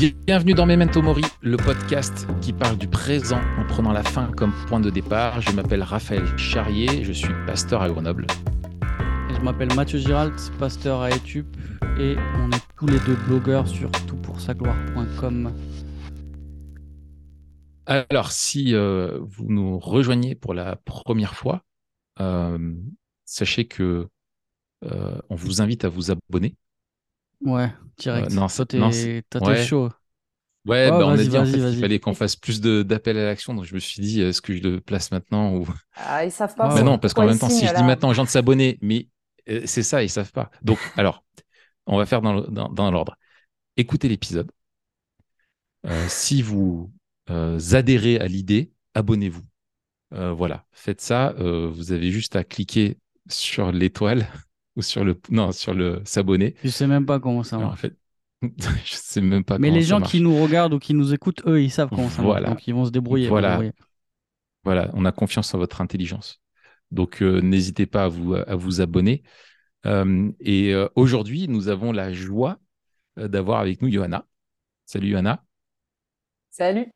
Bienvenue dans Memento Mori, le podcast qui parle du présent en prenant la fin comme point de départ. Je m'appelle Raphaël Charrier, je suis pasteur à Grenoble. Et je m'appelle Mathieu Giralt, pasteur à Etup, et on est tous les deux blogueurs sur toutpoursagloire.com. Alors, si euh, vous nous rejoignez pour la première fois, euh, sachez que euh, on vous invite à vous abonner. Ouais, direct. Euh, non, ça- non, t'es ouais. chaud. Ouais, Oh, bah, on a dit en vas-y, fait qu'il fallait qu'on fasse plus de- d'appels à l'action, donc je me suis dit, est-ce que je le place maintenant ou... Ah, ils savent pas. Ah Mais ouais. non, parce qu'en même temps, si je dis maintenant aux gens de s'abonner, mais euh, c'est ça, ils savent pas. Donc, alors, on va faire dans, le- dans, dans l'ordre. Écoutez l'épisode. Euh, si vous euh, adhérez à l'idée, abonnez-vous. Euh, voilà, faites ça. euh, vous avez juste à cliquer sur l'étoile ou sur le non sur le s'abonner. Je sais même pas comment ça Alors, marche. en fait, je sais même pas. Mais les gens marche. qui nous regardent ou qui nous écoutent, eux, ils savent comment ça Voilà. marche. Donc ils vont se débrouiller. Voilà. débrouiller. Voilà, on a confiance en votre intelligence. Donc, euh, n'hésitez pas à vous, à vous abonner. Euh, et euh, aujourd'hui, nous avons la joie d'avoir avec nous Johanna. Salut Johanna. Salut.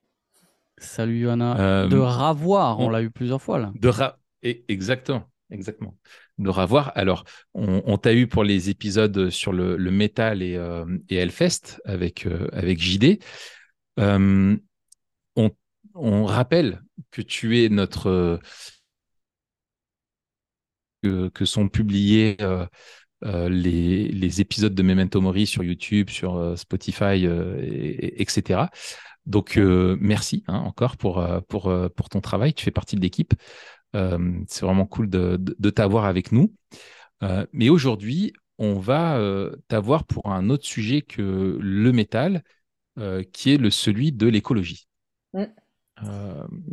Salut Johanna. Euh, de ravoir, on on- l'a eu plusieurs fois là. De ra- exactement, exactement. De ravoir. Alors, on, t'a eu pour les épisodes sur le, le métal et, euh, Hellfest avec, euh, avec JD. Euh, on, rappelle que tu es notre. euh, que, sont publiés les, les épisodes de Memento Mori sur YouTube, sur Spotify, et- et- etc. Donc, merci hein, encore pour, pour, pour ton travail. Tu fais partie de l'équipe. Euh, c'est vraiment cool de, de, de t'avoir avec nous. Euh, mais aujourd'hui, on va euh, t'avoir pour un autre sujet que le métal, qui est le celui de l'écologie. Mm.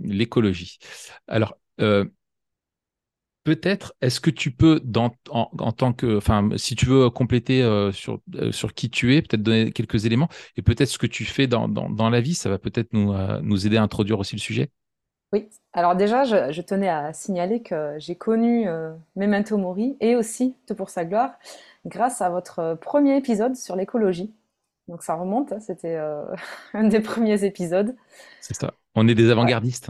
L'écologie. Alors, peut-être, est-ce que tu peux, dans, en, en tant que, enfin, si tu veux compléter euh, sur, euh, sur qui tu es, peut-être donner quelques éléments, et peut-être ce que tu fais dans, dans, dans la vie, ça va peut-être nous, euh, nous aider à introduire aussi le sujet. Oui. Alors déjà, je, je tenais à signaler que j'ai connu euh, Memento Mori et aussi Tout pour sa gloire grâce à votre euh, premier épisode sur l'écologie. Donc ça remonte, hein, c'était euh, un des premiers épisodes. C'est ça. On est des avant-gardistes.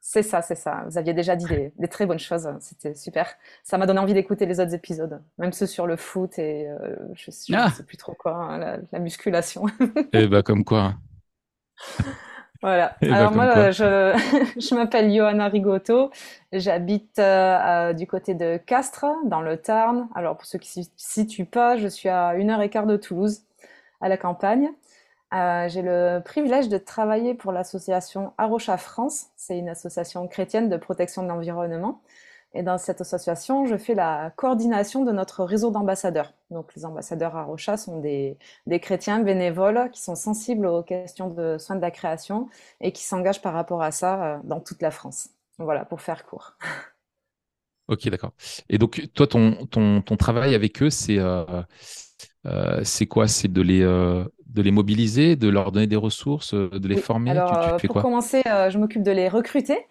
C'est ça, c'est ça. Vous aviez déjà dit des, des très bonnes choses, c'était super. Ça m'a donné envie d'écouter les autres épisodes, même ceux sur le foot et euh, je, je Ah. sais plus trop quoi, hein, la, la musculation. Et bah, comme quoi. Voilà. Eh ben, Alors moi, quoi. je, je m'appelle Johanna Rigotto. J'habite euh, du côté de Castres, dans le Tarn. Alors pour ceux qui ne se situent pas, je suis à une heure et quart de Toulouse, à la campagne. Euh, j'ai le privilège de travailler pour l'association Arocha France. C'est une association chrétienne de protection de l'environnement. Et dans cette association, je fais la coordination de notre réseau d'ambassadeurs. Donc les ambassadeurs Arocha sont des, des chrétiens bénévoles qui sont sensibles aux questions de soins de la création et qui s'engagent par rapport à ça euh, dans toute la France. Voilà, pour faire court. Ok, d'accord. Et donc, toi, ton, ton, ton travail avec eux, c'est euh, euh, quoi? C'est de les, euh, de les mobiliser, de leur donner des ressources, de les Oui, former? alors Tu, tu fais pour quoi? commencer, euh, je m'occupe de les recruter.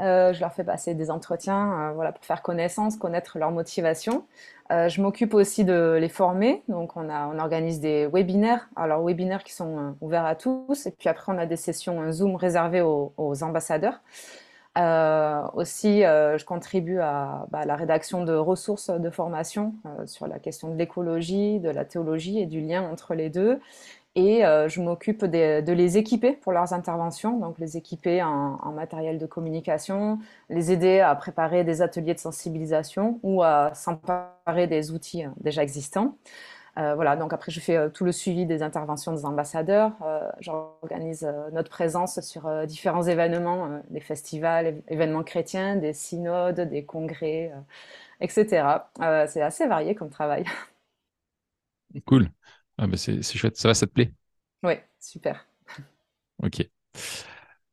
Euh, je leur fais passer des entretiens, euh, voilà, pour faire connaissance, connaître leur motivation. Euh, je m'occupe aussi de les former. Donc, on a, on organise des webinaires. Alors, webinaires qui sont ouverts à tous. Et puis après, on a des sessions Zoom réservées aux, ambassadeurs. Aussi, je contribue à, bah, la rédaction de ressources de formation sur la question de l'écologie, de la théologie et du lien entre les deux. Et euh, je m'occupe de les équiper pour leurs interventions, donc les équiper en, matériel de communication, les aider à préparer des ateliers de sensibilisation ou à s'emparer des outils euh, déjà existants. Euh, voilà, donc après je fais tout le suivi des interventions des ambassadeurs. Euh, J'organise notre présence sur différents événements, des festivals, év- événements chrétiens, des synodes, des congrès, etc. C'est assez varié comme travail. Cool. Ah, bah, c'est chouette. Ça va, ça te plaît? Oui, super. Ok.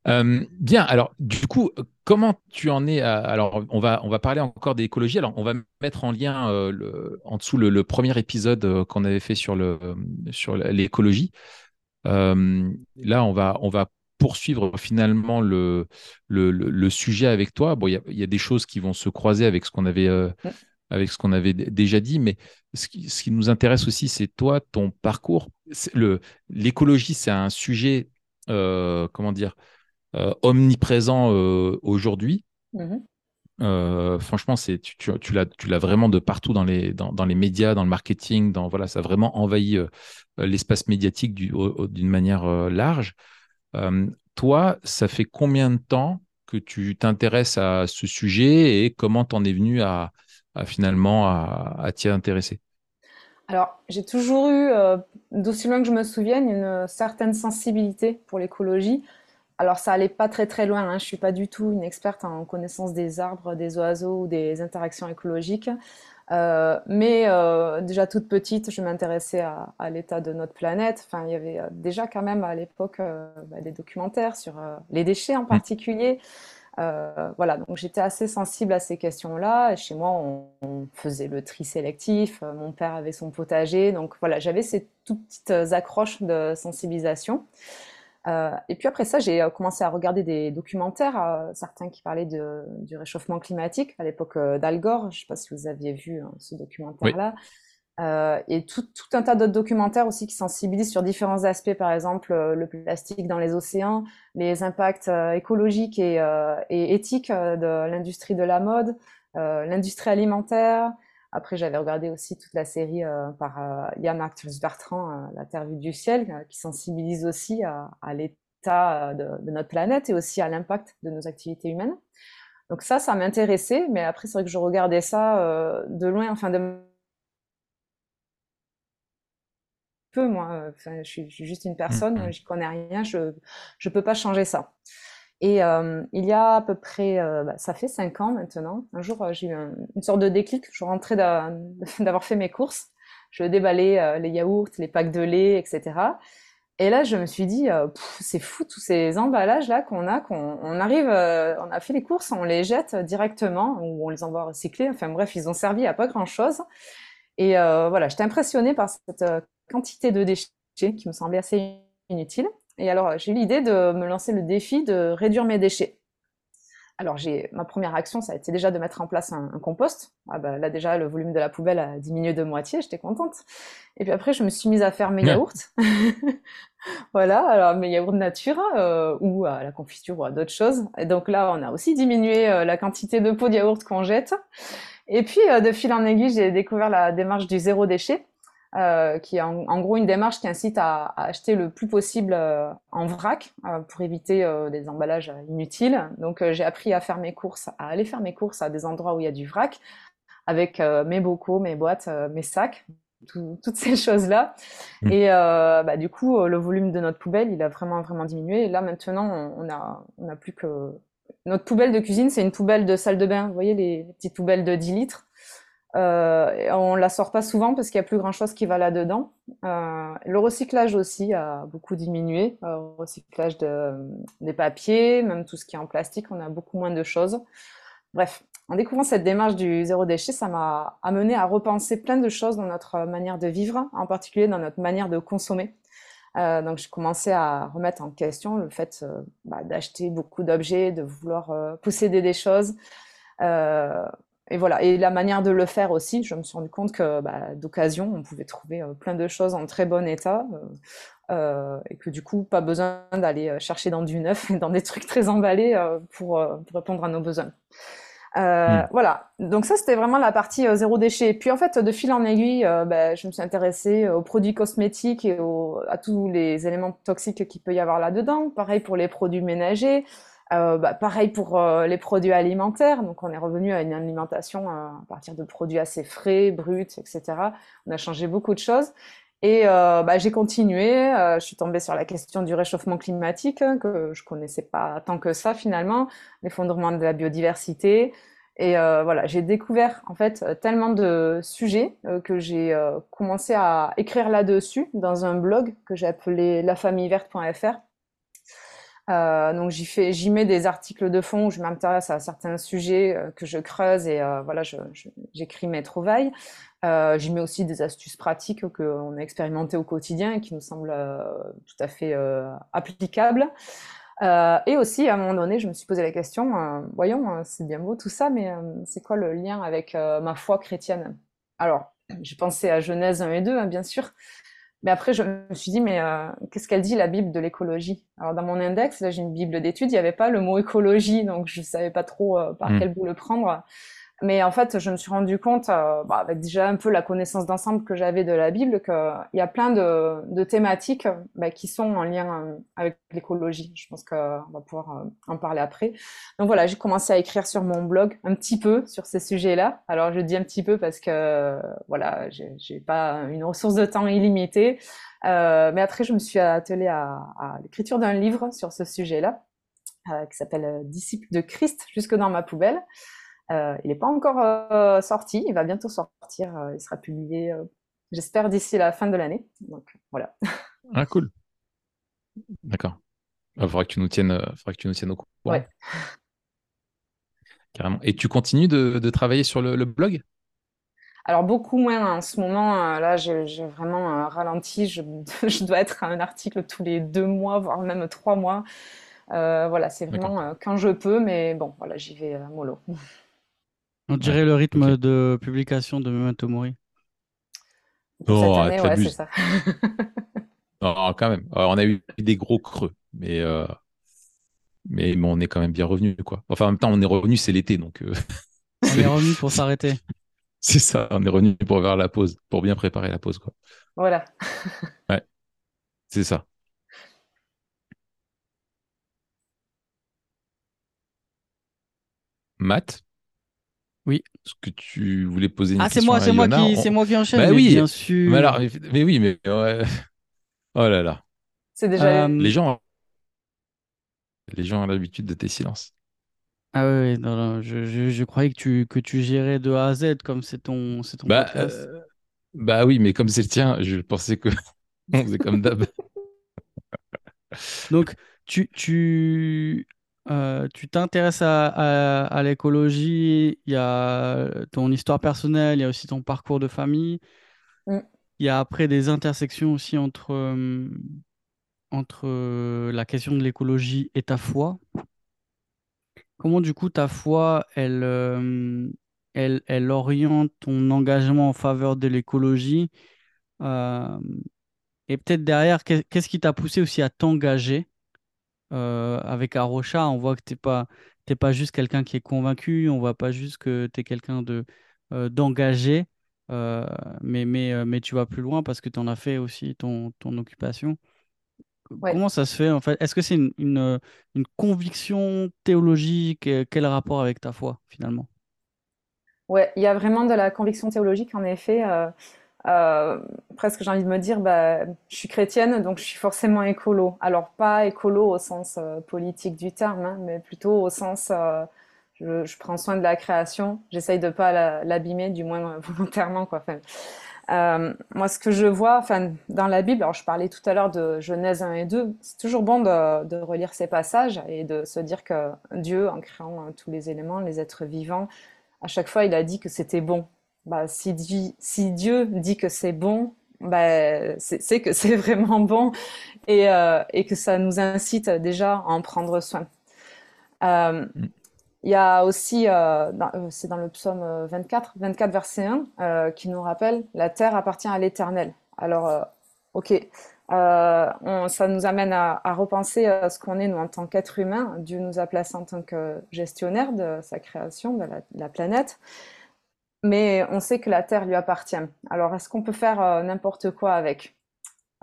Euh, bien, alors du coup, comment tu en es à- Alors, on va, on va parler encore d'écologie. Alors, on va mettre en lien euh, le- en dessous le, le premier épisode euh, qu'on avait fait sur sur l'écologie. Euh, là, on va, on va poursuivre finalement le, le, le- sujet avec toi. Bon, il y y a des choses qui vont se croiser avec ce qu'on avait euh, avec ce qu'on avait déjà dit, mais ce qui, ce qui nous intéresse aussi, c'est toi, ton parcours. L'écologie, c'est un sujet, euh, comment dire, euh, omniprésent euh, aujourd'hui. Mm-hmm. franchement, c'est tu, tu, tu l'as vraiment de partout dans les, dans, dans, les médias, dans le marketing, dans voilà, ça a vraiment envahi l'espace médiatique d'une manière large. toi, ça fait combien de temps que tu t'intéresses à ce sujet et comment t'en es venu à, finalement à, t'y intéresser Alors, j'ai toujours eu, euh, d'aussi loin que je me souvienne, une certaine sensibilité pour l'écologie. Alors, ça allait pas très très loin. Hein. Je suis pas du tout une experte en connaissance des arbres, des oiseaux ou des interactions écologiques. Euh, mais euh, déjà toute petite, je m'intéressais à, l'état de notre planète. Enfin, il y avait déjà quand même à l'époque bah, des documentaires sur les déchets en mmh. particulier. Euh, voilà, donc j'étais assez sensible à ces questions-là. Chez moi, on, faisait le tri sélectif. Euh, mon père avait son potager. Donc voilà, j'avais ces toutes petites accroches de sensibilisation. Euh, et puis après ça, j'ai commencé à regarder des documentaires, certains qui parlaient de, du réchauffement climatique, à l'époque d'Al Gore. Je ne sais pas si vous aviez vu hein, ce documentaire-là. Euh, et tout, un tas d'autres documentaires aussi qui sensibilisent sur différents aspects, par exemple euh, le plastique dans les océans, les impacts euh, écologiques et, éthiques de l'industrie de la mode, l'industrie alimentaire. Après, j'avais regardé aussi toute la série par Yann Arthus Bertrand, La Terre vue du ciel, qui sensibilise aussi à, à l'état de, de, notre planète et aussi à l'impact de nos activités humaines. Donc ça, ça m'intéressait, mais après, c'est vrai que je regardais ça de loin, enfin de peu, moi. Enfin, je, suis, juste une personne, je mmh, mmh. je connais rien, je ne peux pas changer ça. Et euh, il y a à peu près, euh, bah, ça fait cinq ans maintenant, un jour j'ai eu une sorte de déclic, je rentrais d'avoir fait mes courses, je déballais euh, les yaourts, les packs de lait, etc. Et là, je me suis dit, c'est fou tous ces emballages là qu'on a, qu'on on arrive, on a fait les courses, on les jette directement ou on les envoie recycler. Enfin bref, ils ont servi à pas grand chose. Et voilà, j'étais impressionnée par cette quantité de déchets qui me semblait assez inutile. Et alors, j'ai eu l'idée de me lancer le défi de réduire mes déchets. Alors, j'ai ma première action, ça a été déjà de mettre en place un, compost. Ah bah, là, déjà, le volume de la poubelle a diminué de moitié, j'étais contente. Et puis après, je me suis mise à faire mes yaourts. voilà, alors mes yaourts nature euh, ou à la confiture ou à d'autres choses. Et donc là, on a aussi diminué euh, la quantité de pots de yaourt qu'on jette. Et puis, euh, de fil en aiguille, j'ai découvert la démarche du zéro déchet. Euh, qui est en, gros une démarche qui incite à, acheter le plus possible euh, en vrac euh, pour éviter des emballages inutiles. Donc j'ai appris à faire mes courses, à aller faire mes courses à des endroits où il y a du vrac, avec mes bocaux, mes boîtes, mes sacs, toutes ces choses-là. Mmh. Et bah, du coup, le volume de notre poubelle, il a vraiment vraiment diminué. Et là maintenant, on, a on a plus que notre poubelle de cuisine, c'est une poubelle de salle de bain. Vous voyez les petites poubelles de 10 litres. Euh, on la sort pas souvent parce qu'il y a plus grand chose qui va là-dedans. Euh, le recyclage aussi a beaucoup diminué. Euh, le recyclage de, des papiers, même tout ce qui est en plastique, on a beaucoup moins de choses. Bref, en découvrant cette démarche du zéro déchet, ça m'a amené à repenser plein de choses dans notre manière de vivre, en particulier dans notre manière de consommer. Euh, donc j'ai commencé à remettre en question le fait euh, bah, d'acheter beaucoup d'objets, de vouloir euh, posséder des choses. Et voilà, et la manière de le faire aussi, je me suis rendu compte que bah, d'occasion, on pouvait trouver euh, plein de choses en très bon état, euh, euh, et que du coup, pas besoin d'aller chercher dans du neuf, dans des trucs très emballés pour, répondre à nos besoins. Hmm. Voilà, donc ça c'était vraiment la partie zéro déchet. Puis en fait, de fil en aiguille, bah, je me suis intéressée aux produits cosmétiques et à tous les éléments toxiques qu'il peut y avoir là-dedans. Pareil pour les produits ménagers. Euh, bah, pareil pour euh, les produits alimentaires. Donc, on est revenu à une alimentation euh, à partir de produits assez frais, bruts, etc. On a changé beaucoup de choses. Et bah, j'ai continué. je suis tombée sur la question du réchauffement climatique hein, que je connaissais pas tant que ça finalement, l'effondrement de la biodiversité. Et voilà, j'ai découvert en fait tellement de sujets que j'ai commencé à écrire là-dessus dans un blog que j'ai appelé lafamilleverte.fr euh, donc j'y fais, j'y mets des articles de fond où je m'intéresse à certains sujets euh, que je creuse et euh, voilà, j'écris mes trouvailles. j'y mets aussi des astuces pratiques qu'on a expérimentées au quotidien et qui nous semblent tout à fait applicables. et aussi, à un moment donné, je me suis posé la question, voyons, c'est bien beau tout ça, mais c'est quoi le lien avec ma foi chrétienne? Alors, j'ai pensé à Genèse 1 et 2, hein, bien sûr, mais après, je me suis dit, mais qu'est-ce qu'elle dit, la Bible de l'écologie? Alors, dans mon index, là, j'ai une Bible d'études, il n'y avait pas le mot écologie, donc je ne savais pas trop par mmh. quel bout le prendre. Mais en fait, je me suis rendu compte, euh, bah, avec déjà un peu la connaissance d'ensemble que j'avais de la Bible, qu'il y a plein de, thématiques bah, qui sont en lien euh, avec l'écologie. Je pense qu'on va pouvoir euh, en parler après. Donc voilà, j'ai commencé à écrire sur mon blog un petit peu sur ces sujets-là. Alors je dis un petit peu parce que voilà, j'ai pas une ressource de temps illimitée. Euh, mais après, je me suis attelée à, à l'écriture d'un livre sur ce sujet-là, qui s'appelle Disciples de Christ, jusque dans ma poubelle. Euh, il n'est pas encore euh, sorti, il va bientôt sortir, euh, il sera publié, j'espère, d'ici la fin de l'année. Donc voilà. Ah cool. D'accord. Il faudra que tu nous tiennes, faudra que tu nous tiennes au courant. Ouais. Carrément. Et tu continues de, travailler sur le, blog? Alors beaucoup moins en ce moment. là, j'ai vraiment ralenti. Je, je, dois être à un article tous les deux mois, voire même trois mois. voilà, c'est vraiment quand je peux, mais bon, voilà, j'y vais mollo. On dirait le rythme de publication de Memento Mori. Oh, ouais, c'est ça. non, quand même. on a eu des gros creux, mais, euh, mais on est quand même bien revenu. Quoi. Enfin, en même temps, on est revenu, c'est l'été. donc. Euh, on est revenu pour s'arrêter. C'est ça, on est revenu pour faire la pause, pour bien préparer la pause. Quoi. Voilà. ouais, c'est ça. Matt? Est-ce que tu voulais poser une ah, question Ah, c'est moi, c'est moi qui, c'est moi qui enchaîne. Bah oui, bien sûr. Mais, alors, mais, oui, mais oh là là. C'est déjà. Euh, les gens, les gens ont l'habitude de tes silences. Ah oui, non, non, je, je, je, croyais que tu, que tu gérais de A à Z comme c'est ton, c'est ton bah, euh, bah oui, mais comme c'est le tien, je pensais que on faisait comme d'hab. Donc, tu, tu, euh, tu t'intéresses à, l'écologie, il y a ton histoire personnelle, il y a aussi ton parcours de famille. Mm. Il y a après des intersections aussi entre, euh, entre euh, la question de l'écologie et ta foi. Comment du coup ta foi, elle, elle, elle oriente ton engagement en faveur de l'écologie Et peut-être derrière, qu'est-ce qui t'a poussé aussi à t'engager? Euh, avec Arocha, on voit que tu n'es pas, pas juste quelqu'un qui est convaincu, on voit pas juste que tu es quelqu'un de, euh, d'engagé, euh, mais, mais, mais tu vas plus loin parce que tu en as fait aussi ton, ton occupation. Comment ça se fait en fait? Est-ce que c'est une, une, une, conviction théologique? Quel rapport avec ta foi finalement? Ouais, il y a vraiment de la conviction théologique en effet. Euh, presque j'ai envie de me dire, bah, je suis chrétienne, donc je suis forcément écolo. Alors pas écolo au sens euh, politique du terme, hein, mais plutôt au sens, euh, je, prends soin de la création, j'essaye de pas l'abîmer, du moins volontairement. Quoi. moi, ce que je vois enfin, dans la Bible, alors je parlais tout à l'heure de Genèse 1 et 2, c'est toujours bon de, de, relire ces passages et de se dire que Dieu, en créant tous les éléments, les êtres vivants, à chaque fois, il a dit que c'était bon bah, si, Dieu dit que c'est bon, bah, c'est que c'est vraiment bon et, euh, et, que ça nous incite déjà à en prendre soin. Euh, il y a aussi, euh, c'est dans le psaume 24, 24 verset 1, qui nous rappelle la terre appartient à l'Éternel. Alors, ok, ça nous amène à, repenser à ce qu'on est nous en tant qu'être humain. Dieu nous a placés en tant que gestionnaire de sa création, de la planète mais on sait que la Terre lui appartient. Alors, est-ce qu'on peut faire euh, n'importe quoi avec?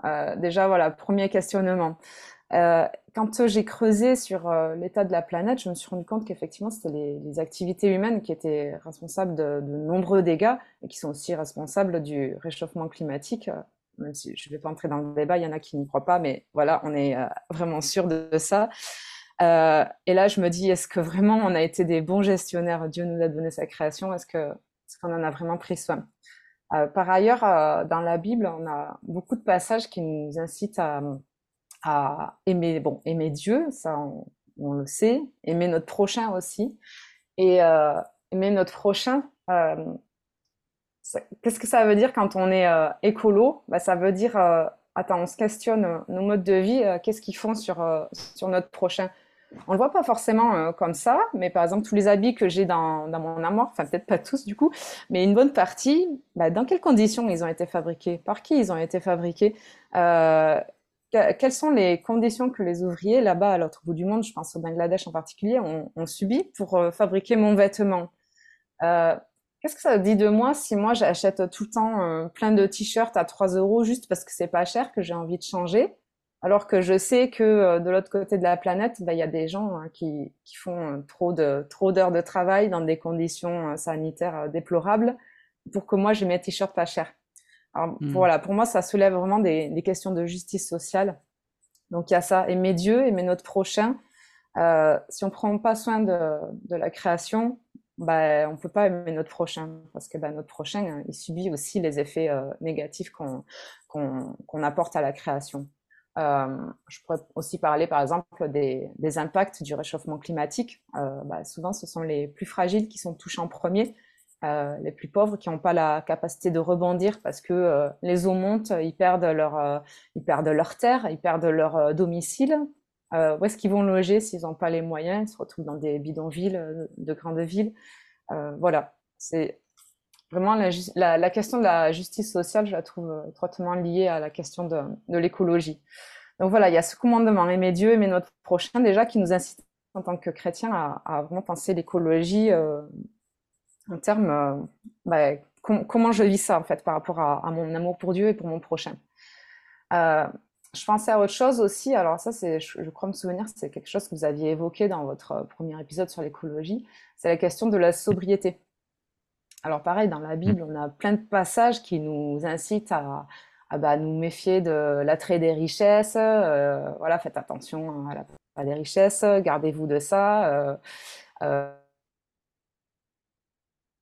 Euh, Déjà, voilà, premier questionnement. Euh, quand j'ai creusé sur l'état de la planète, je me suis rendu compte qu'effectivement, c'était les, activités humaines qui étaient responsables de, nombreux dégâts et qui sont aussi responsables du réchauffement climatique. je ne vais pas entrer dans le débat, il y en a qui n'y croient pas, mais voilà, on est vraiment sûr de, ça. et là, je me dis, est-ce que vraiment on a été des bons gestionnaires? Dieu nous a donné sa création. Est-ce que parce qu'on en a vraiment pris soin. Euh, par ailleurs, euh, dans la Bible, on a beaucoup de passages qui nous incitent à, aimer, bon, aimer Dieu, ça on, le sait, aimer notre prochain aussi. Et euh, aimer notre prochain, qu'est-ce que ça veut dire quand on est écolo? Bah, Ça veut dire attends, on se questionne nos modes de vie, qu'est-ce qu'ils font sur, sur notre prochain? On le voit pas forcément euh, comme ça, mais par exemple, tous les habits que j'ai dans, mon armoire, enfin peut-être pas tous du coup, mais une bonne partie, bah, dans quelles conditions ils ont été fabriqués? Par qui ils ont été fabriqués? Euh, Quelles sont les conditions que les ouvriers là-bas à l'autre bout du monde, je pense au Bangladesh en particulier, ont, subi pour euh, fabriquer mon vêtement? Qu'est-ce que ça dit de moi si moi j'achète tout le temps plein de t-shirts à 3 euros juste parce que c'est pas cher, que j'ai envie de changer? Alors que je sais que euh, de l'autre côté de la planète, bah, il y a des gens hein, qui, font euh, trop de trop d'heures de travail dans des conditions euh, sanitaires déplorables pour que moi j'ai mes t-shirts pas chers. Alors mmh. voilà, pour moi ça soulève vraiment des, questions de justice sociale. Donc il y a ça, aimer Dieu, aimer notre prochain. si on prend pas soin de, la création, bah, on peut pas aimer notre prochain parce que bah, notre prochain il subit aussi les effets négatifs qu'on apporte à la création. Euh, je pourrais aussi parler, par exemple, des, impacts du réchauffement climatique. Euh, bah, souvent, ce sont les plus fragiles qui sont touchés en premier, euh, les plus pauvres qui n'ont pas la capacité de rebondir parce que les eaux montent, ils perdent leur, ils perdent leur terre, ils perdent leur domicile. où est-ce qu'ils vont loger s'ils n'ont pas les moyens? Ils se retrouvent dans des bidonvilles, de grandes villes. voilà, c'est vraiment la, question de la justice sociale, je la trouve euh, étroitement liée à la question de, l'écologie. Donc voilà, il y a ce commandement, aimer Dieu, aimer notre prochain, déjà, qui nous incite en tant que chrétiens à, vraiment penser l'écologie euh, en termes, euh, bah, comment je vis ça, en fait, par rapport à, mon amour pour Dieu et pour mon prochain. je pensais à autre chose aussi, alors ça, je, crois me souvenir, c'est quelque chose que vous aviez évoqué dans votre premier épisode sur l'écologie, c'est la question de la sobriété. Alors pareil, dans la Bible, on a plein de passages qui nous incitent à, bah, nous méfier de l'attrait des richesses. Euh, voilà, faites attention à la des richesses, gardez-vous de ça. Euh, euh,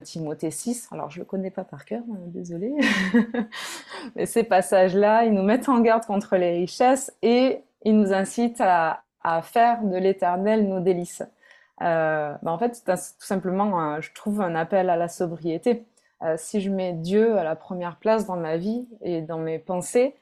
Timothée 6, alors je ne le connais pas par cœur, hein, désolé. Mais ces passages-là, ils nous mettent en garde contre les richesses et ils nous incitent à faire de l'éternel nos délices. Euh, bah, en fait, c'est tout simplement, je trouve, un appel à la sobriété. Euh, si je mets Dieu à la première place dans ma vie et dans mes pensées,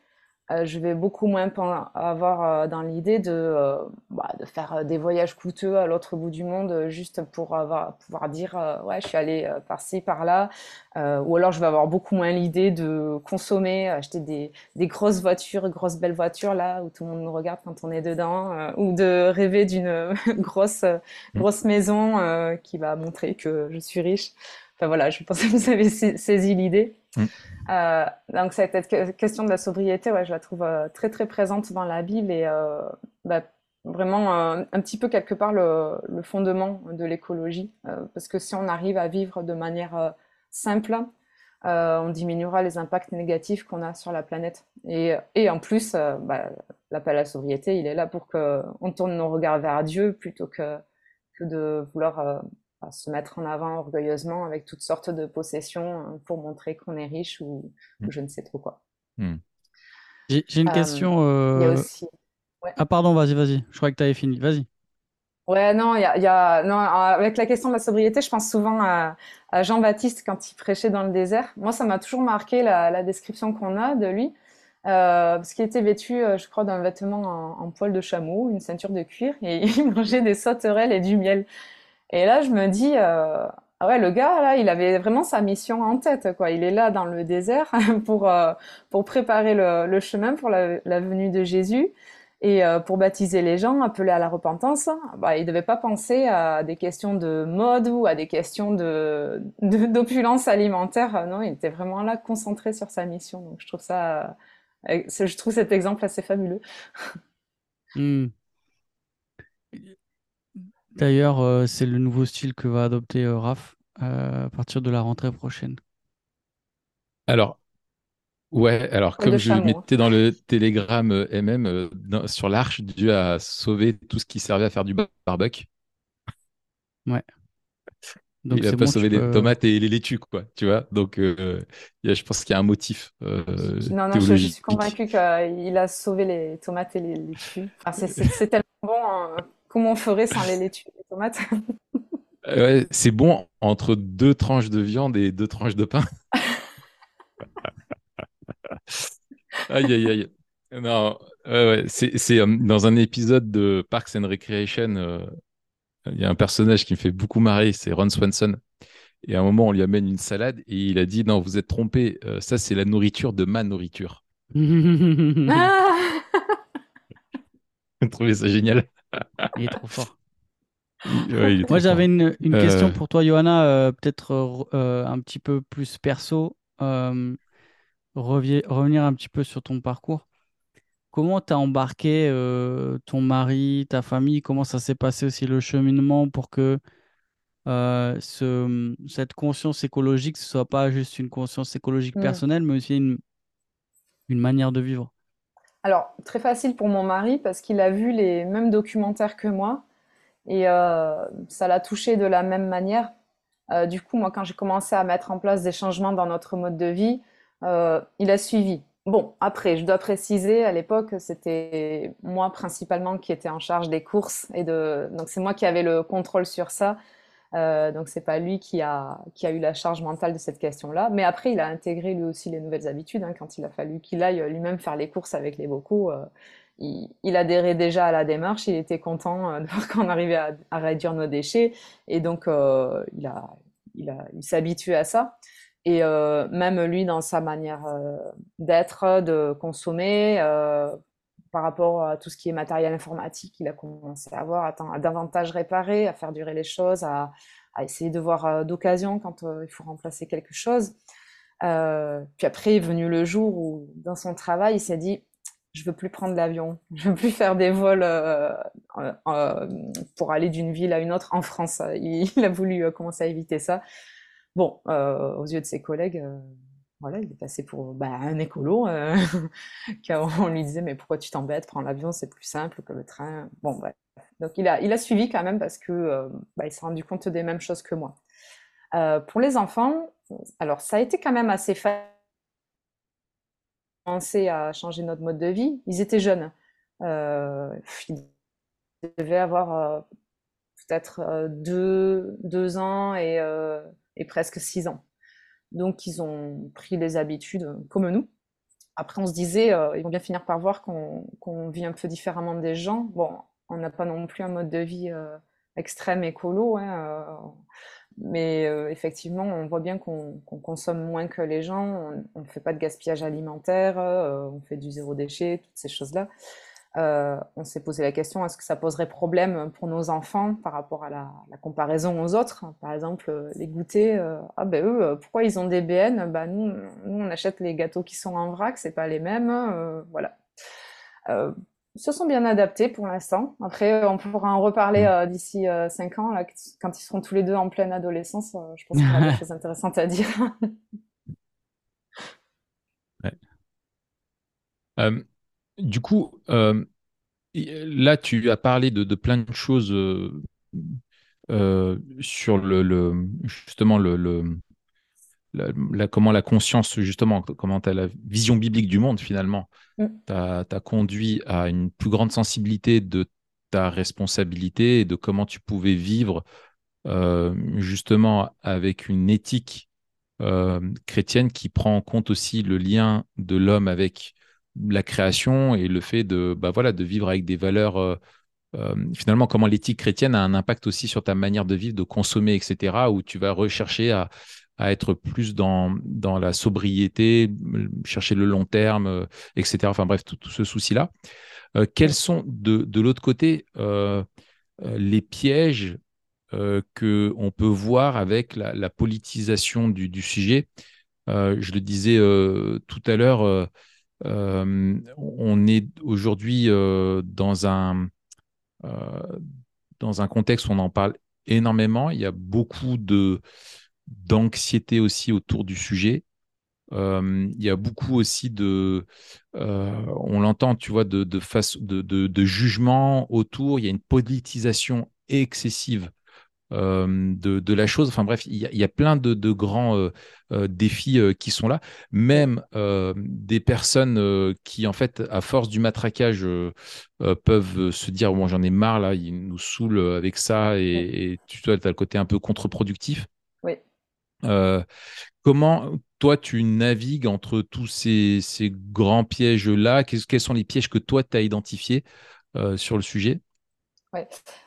euh, je vais beaucoup moins avoir euh, dans l'idée de, euh, bah, faire des voyages coûteux à l'autre bout du monde juste pour pouvoir dire ouais je suis allé par-ci par-là. Ou alors je vais avoir beaucoup moins l'idée de consommer acheter des, grosses voitures grosses belles voitures là où tout le monde nous regarde quand on est dedans ou de rêver d'une grosse grosse maison qui va montrer que je suis riche enfin voilà je pense que vous avez saisi l'idée. Mmh. Euh, donc cette question de la sobriété, ouais, je la trouve euh, très très présente dans la Bible et euh, bah, vraiment un petit peu quelque part le, fondement de l'écologie, parce que si on arrive à vivre de manière simple, on diminuera les impacts négatifs qu'on a sur la planète. Et, en plus, bah, l'appel à la sobriété, il est là pour qu'on tourne nos regards vers Dieu plutôt que de vouloir se mettre en avant orgueilleusement avec toutes sortes de possessions hein, pour montrer qu'on est riche ou, mmh. je ne sais trop quoi. Mmh. J'ai une question. Euh, ah, pardon, vas-y, vas-y. Je crois que tu avais fini. Vas-y. Ouais, non, il y a, non, avec la question de la sobriété, je pense souvent à, Jean-Baptiste quand il prêchait dans le désert. Moi, ça m'a toujours marqué la, description qu'on a de lui. Euh, parce qu'il était vêtu, euh, je crois, d'un vêtement en, en, poil de chameau, une ceinture de cuir, et il mangeait des sauterelles et du miel. Et là, je me dis, euh, ah ouais, le gars, là, il avait vraiment sa mission en tête, quoi. Il est là dans le désert pour, euh, pour préparer le, chemin pour la, venue de Jésus et euh, pour baptiser les gens, appeler à la repentance. Bah, il devait pas penser à des questions de mode ou à des questions de, d'opulence alimentaire. Non, il était vraiment là, concentré sur sa mission. Donc, je trouve ça, je trouve cet exemple assez fabuleux. Hmm. D'ailleurs, euh, c'est le nouveau style que va adopter euh, RAF euh, à partir de la rentrée prochaine. Alors, ouais, alors comme je mettais dans le télégramme MM, sur l'arche, Dieu a sauvé tout ce qui servait à faire du barbecue. Ouais. Donc il n'a pas sauvé les tomates et les laitues, quoi, tu vois. Donc, je pense qu'il y a un motif non, non, je, suis convaincu qu'il a sauvé les tomates et les laitues. c'est tellement bon. Hein. Comment on ferait sans les laitues et les tomates ouais, C'est bon entre deux tranches de viande et deux tranches de pain. aïe, aïe, aïe. Non, c'est dans un épisode de Parks and Recreation, il y a un personnage qui me fait beaucoup marrer, c'est Ron Swanson. Et à un moment, on lui amène une salade et il a dit Non, vous êtes trompé, ça c'est la nourriture de ma nourriture. ah Vous trouvez ça génial Il est trop fort. Moi, j'avais une, une question pour toi, Johanna, peut-être un petit peu plus perso. revenir un petit peu sur ton parcours. Comment tu as embarqué euh, ton mari, ta famille? Comment ça s'est passé aussi le cheminement pour que euh, ce, cette conscience écologique, ce soit pas juste une conscience écologique mm. personnelle, mais aussi une, une manière de vivre? Alors, très facile pour mon mari parce qu'il a vu les mêmes documentaires que moi et euh, ça l'a touché de la même manière. du coup, moi, quand j'ai commencé à mettre en place des changements dans notre mode de vie, il a suivi. Bon, après, je dois préciser, à l'époque, c'était moi principalement qui étais en charge des courses et donc c'est moi qui avais le contrôle sur ça. Euh, donc c'est pas lui qui a, qui a eu la charge mentale de cette question-là. Mais après, il a intégré lui aussi les nouvelles habitudes. Hein, quand il a fallu qu'il aille lui-même faire les courses avec les bocaux, euh, il, adhérait déjà à la démarche. Il était content euh, de voir qu'on arrivait à, réduire nos déchets. Et donc, euh, il a, il a, il habitué à ça. Et euh, même lui, dans sa manière euh, d'être, de consommer, euh, par rapport à tout ce qui est matériel informatique, il a commencé à avoir, à, davantage réparer, à faire durer les choses, à, essayer de voir d'occasion quand il faut remplacer quelque chose. puis après est venu le jour où, dans son travail, il s'est dit je veux plus prendre l'avion, je veux plus faire des vols pour aller d'une ville à une autre en France. Il, a voulu commencer à éviter ça. Bon, euh, aux yeux de ses collègues, euh, il est passé pour bah, un écolo. Euh, on lui disait, mais pourquoi tu t'embêtes, prends l'avion, c'est plus simple que le train. Bon. Donc il a, suivi quand même parce que bah, il s'est rendu compte des mêmes choses que moi. pour les enfants, alors ça a été quand même assez facile à changer notre mode de vie. Ils étaient jeunes. ils devaient avoir peut-être deux, deux ans et et presque six ans. Donc ils ont pris les habitudes comme nous. Après on se disait, euh, ils vont bien finir par voir qu'on vit un peu différemment des gens. Bon, on n'a pas non plus un mode de vie euh, extrême écolo, hein, euh, mais effectivement on voit bien qu'on consomme moins que les gens, on ne fait pas de gaspillage alimentaire, on fait du zéro déchet, toutes ces choses-là. Euh, on s'est posé la question est-ce que ça poserait problème pour nos enfants par rapport à la, comparaison aux autres? Par exemple, euh, les goûters, euh, ah ben eux, pourquoi ils ont des BN bah, nous, nous, on achète les gâteaux qui sont en vrac, c'est pas les mêmes, voilà. Ils se sont bien adaptés pour l'instant. Après, on pourra en reparler mm. d'ici 5 ans, là, quand ils seront tous les deux en pleine adolescence. je pense qu'il y aura des choses intéressantes à dire. Du coup, euh, là, tu as parlé de, plein de choses euh, euh, sur le, justement le, la, comment la conscience, justement, comment tu as la vision biblique du monde finalement, mm. t'as conduit à une plus grande sensibilité de ta responsabilité et de comment tu pouvais vivre justement avec une éthique chrétienne qui prend en compte aussi le lien de l'homme avec la création et le fait de, bah voilà, de vivre avec des valeurs. Euh, euh, finalement, comment l'éthique chrétienne a un impact aussi sur ta manière de vivre, de consommer, etc., où tu vas rechercher à, à être plus dans, dans la sobriété, chercher le long terme, euh, etc. Enfin bref, tout, ce souci-là. quels sont de, de l'autre côté les pièges que on peut voir avec la, la politisation du, du sujet? Je le disais tout à l'heure euh, on est aujourd'hui euh, dans un euh, dans un contexte où on en parle énormément. Il y a beaucoup de d'anxiété aussi autour du sujet. il y a beaucoup aussi de, on l'entend, tu vois, de, de, face, de, de, jugement autour. Il y a une politisation excessive euh, de, la chose. Enfin bref, il y, a plein de, grands euh, euh, défis qui sont là. Même des personnes qui, en fait, à force du matraquage, peuvent se dire bon, j'en ai marre là, ils nous saoulent avec ça, et, tu vois, as le côté un peu contre-productif. Oui. comment toi, tu navigues entre tous ces, grands pièges-là? Quels sont les pièges que toi, tu as identifiés sur le sujet? Oui.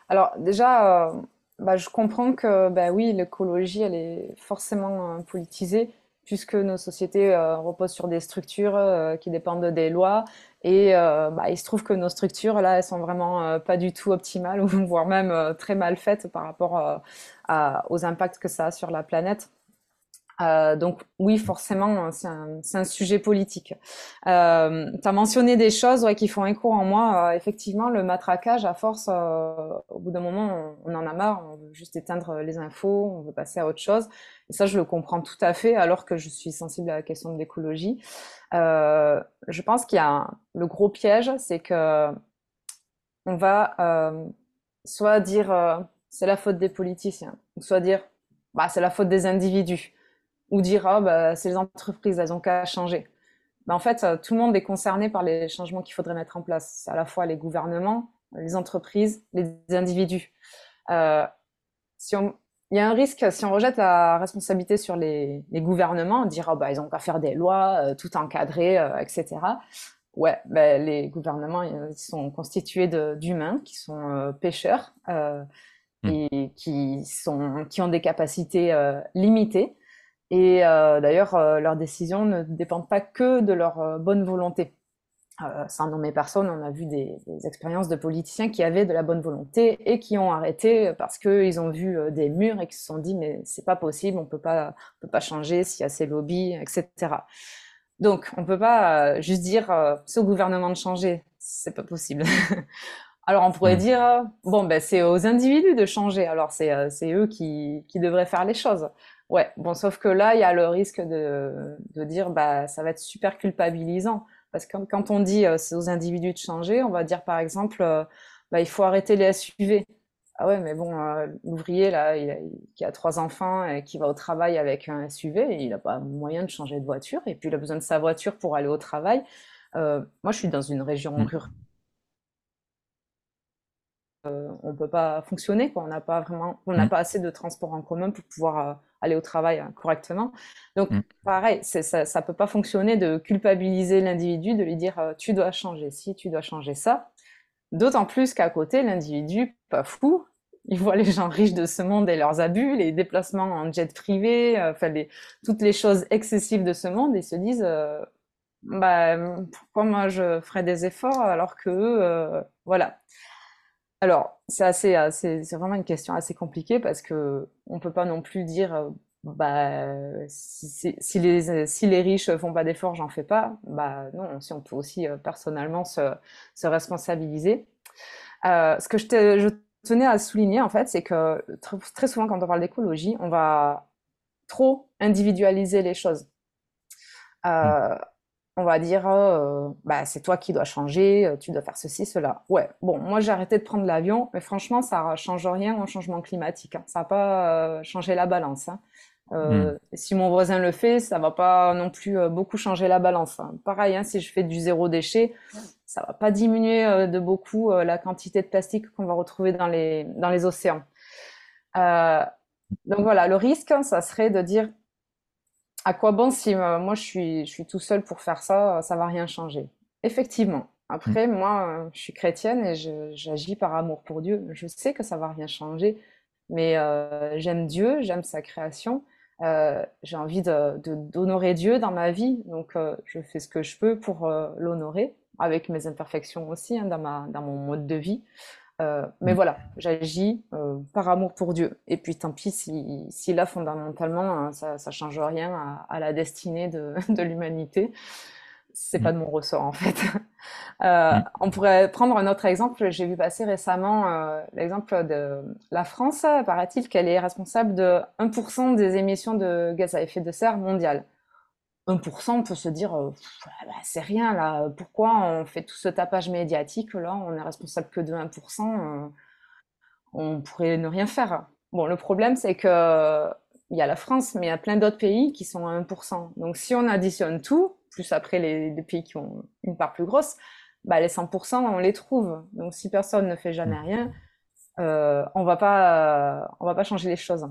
Alors déjà, bah, je comprends que bah, oui, l'écologie, elle est forcément politisée puisque nos sociétés reposent sur des structures qui dépendent des lois et euh, bah, il se trouve que nos structures, là, elles sont vraiment euh, pas du tout optimales, voire même euh, très mal faites par rapport aux impacts que ça a sur la planète. Euh, donc oui, forcément, c'est un, un, sujet politique. Euh, tu as mentionné des choses ouais, qui font écho en moi. Euh, effectivement, le matraquage, à force, euh, au bout d'un moment, on, en a marre, on veut juste éteindre les infos, on veut passer à autre chose. Et ça, je le comprends tout à fait, alors que je suis sensible à la question de l'écologie. Euh, je pense qu'il y a le gros piège, c'est que on va soit dire c'est la faute des politiciens, soit dire bah, c'est la faute des individus ou dire ah bah c'est les entreprises elles ont qu'à changer. Mais en fait, tout le monde est concerné par les changements qu'il faudrait mettre en place. À la fois les gouvernements, les entreprises, les individus. Euh, si on, il y a un risque si on rejette la responsabilité sur les, les gouvernements, dire oh, bah ils ont qu'à faire des lois, euh, tout encadrer, euh, etc. Ouais, bah, les gouvernements ils sont constitués d'humains qui sont euh, pêcheurs euh, mmh. et qui sont qui ont des capacités limitées. Et euh, d'ailleurs, euh, leurs décisions ne dépendent pas que de leur euh, bonne volonté. sans nommer personne, on a vu des, des, expériences de politiciens qui avaient de la bonne volonté et qui ont arrêté parce qu'ils ont vu des murs et qui se sont dit mais c'est pas possible, on peut pas, on peut pas changer s'il y a ces lobbies, etc. Donc on peut pas juste dire c'est au gouvernement de changer, c'est pas possible. Alors on pourrait mmh. dire bon ben c'est aux individus de changer, alors c'est c'est eux qui qui devraient faire les choses. Ouais, bon, sauf que là, il y a le risque de, de dire, bah, ça va être super culpabilisant. Parce que quand on dit euh, c'est aux individus de changer, on va dire par exemple, euh, bah, il faut arrêter les SUV. Ah ouais, mais bon, euh, l'ouvrier là, il a, qui a trois enfants et qui va au travail avec un SUV, il n'a pas moyen de changer de voiture et puis il a besoin de sa voiture pour aller au travail. moi, je suis dans une région mmh. rurale euh, on peut pas fonctionner, quoi. On n'a pas vraiment, on n'a mmh. pas assez de transport en commun pour pouvoir euh, aller au travail euh, correctement. Donc, mmh. pareil, ça, ça peut pas fonctionner de culpabiliser l'individu, de lui dire tu dois changer ci, tu dois changer ça. D'autant plus qu'à côté, l'individu, pas fou, il voit les gens riches de ce monde et leurs abus, les déplacements en jet privé, enfin toutes les choses excessives de ce monde, et se disent bah pourquoi moi je ferais des efforts alors que voilà. Alors, c'est assez, euh, c'est vraiment une question assez compliquée parce que on peut pas non plus dire, euh, bah, si, les, si les riches font pas d'efforts, j'en fais pas. Bah non, si on peut aussi euh, personnellement se, se responsabiliser. Ce que je, te, je, tenais à souligner en fait, c'est que très, souvent quand on parle d'écologie, on va trop individualiser les choses. Mmh on va dire euh, bah c'est toi qui dois changer, euh, tu dois faire ceci, cela. Ouais, bon, moi j'ai arrêté de prendre l'avion, mais franchement ça change rien au changement climatique. Hein. Ça va pas euh, changer la balance. Hein. Hmm. Si mon voisin le fait, ça va pas non plus beaucoup changer la balance. Hein. Pareil, si je fais du zéro déchet, ça va pas diminuer de beaucoup la quantité de plastique qu'on va retrouver dans les dans les océans. donc voilà, le risque, ça serait de dire à quoi bon si euh, moi je suis, je suis tout seul pour faire ça, ça va rien changer. Effectivement. Après, mm. moi, euh, je suis chrétienne et j'agis par amour pour Dieu. Je sais que ça va rien changer, mais euh, j'aime Dieu, j'aime sa création. j'ai envie d'honorer de, d'honorer Dieu dans ma vie, donc je fais ce que je peux pour l'honorer, avec mes imperfections aussi hein, dans, ma, dans mon mode de vie. Euh, mais mm. voilà, j'agis euh, par amour pour Dieu. Et puis tant pis si, si là, fondamentalement, hein, ça, ça change rien à, à la destinée de, de l'humanité. C'est pas mm. de mon ressort en fait. Euh, mm. On pourrait prendre un autre exemple. J'ai vu passer récemment l'exemple de la France. Paraît-il qu'elle est responsable de 1% des émissions de gaz à effet de serre mondiales. 1%, on peut se dire, euh, bah, c'est rien là, pourquoi on fait tout ce tapage médiatique là, on est responsable que de 1%, euh, on pourrait ne rien faire. Bon, le problème c'est que il y a la France, mais il y a plein d'autres pays qui sont à 1%. Donc si on additionne tout, plus après les, pays qui ont une part plus grosse, bah, les 100%, on les trouve. Donc si personne ne fait jamais mmh. rien, euh, on va pas, on va pas changer les choses.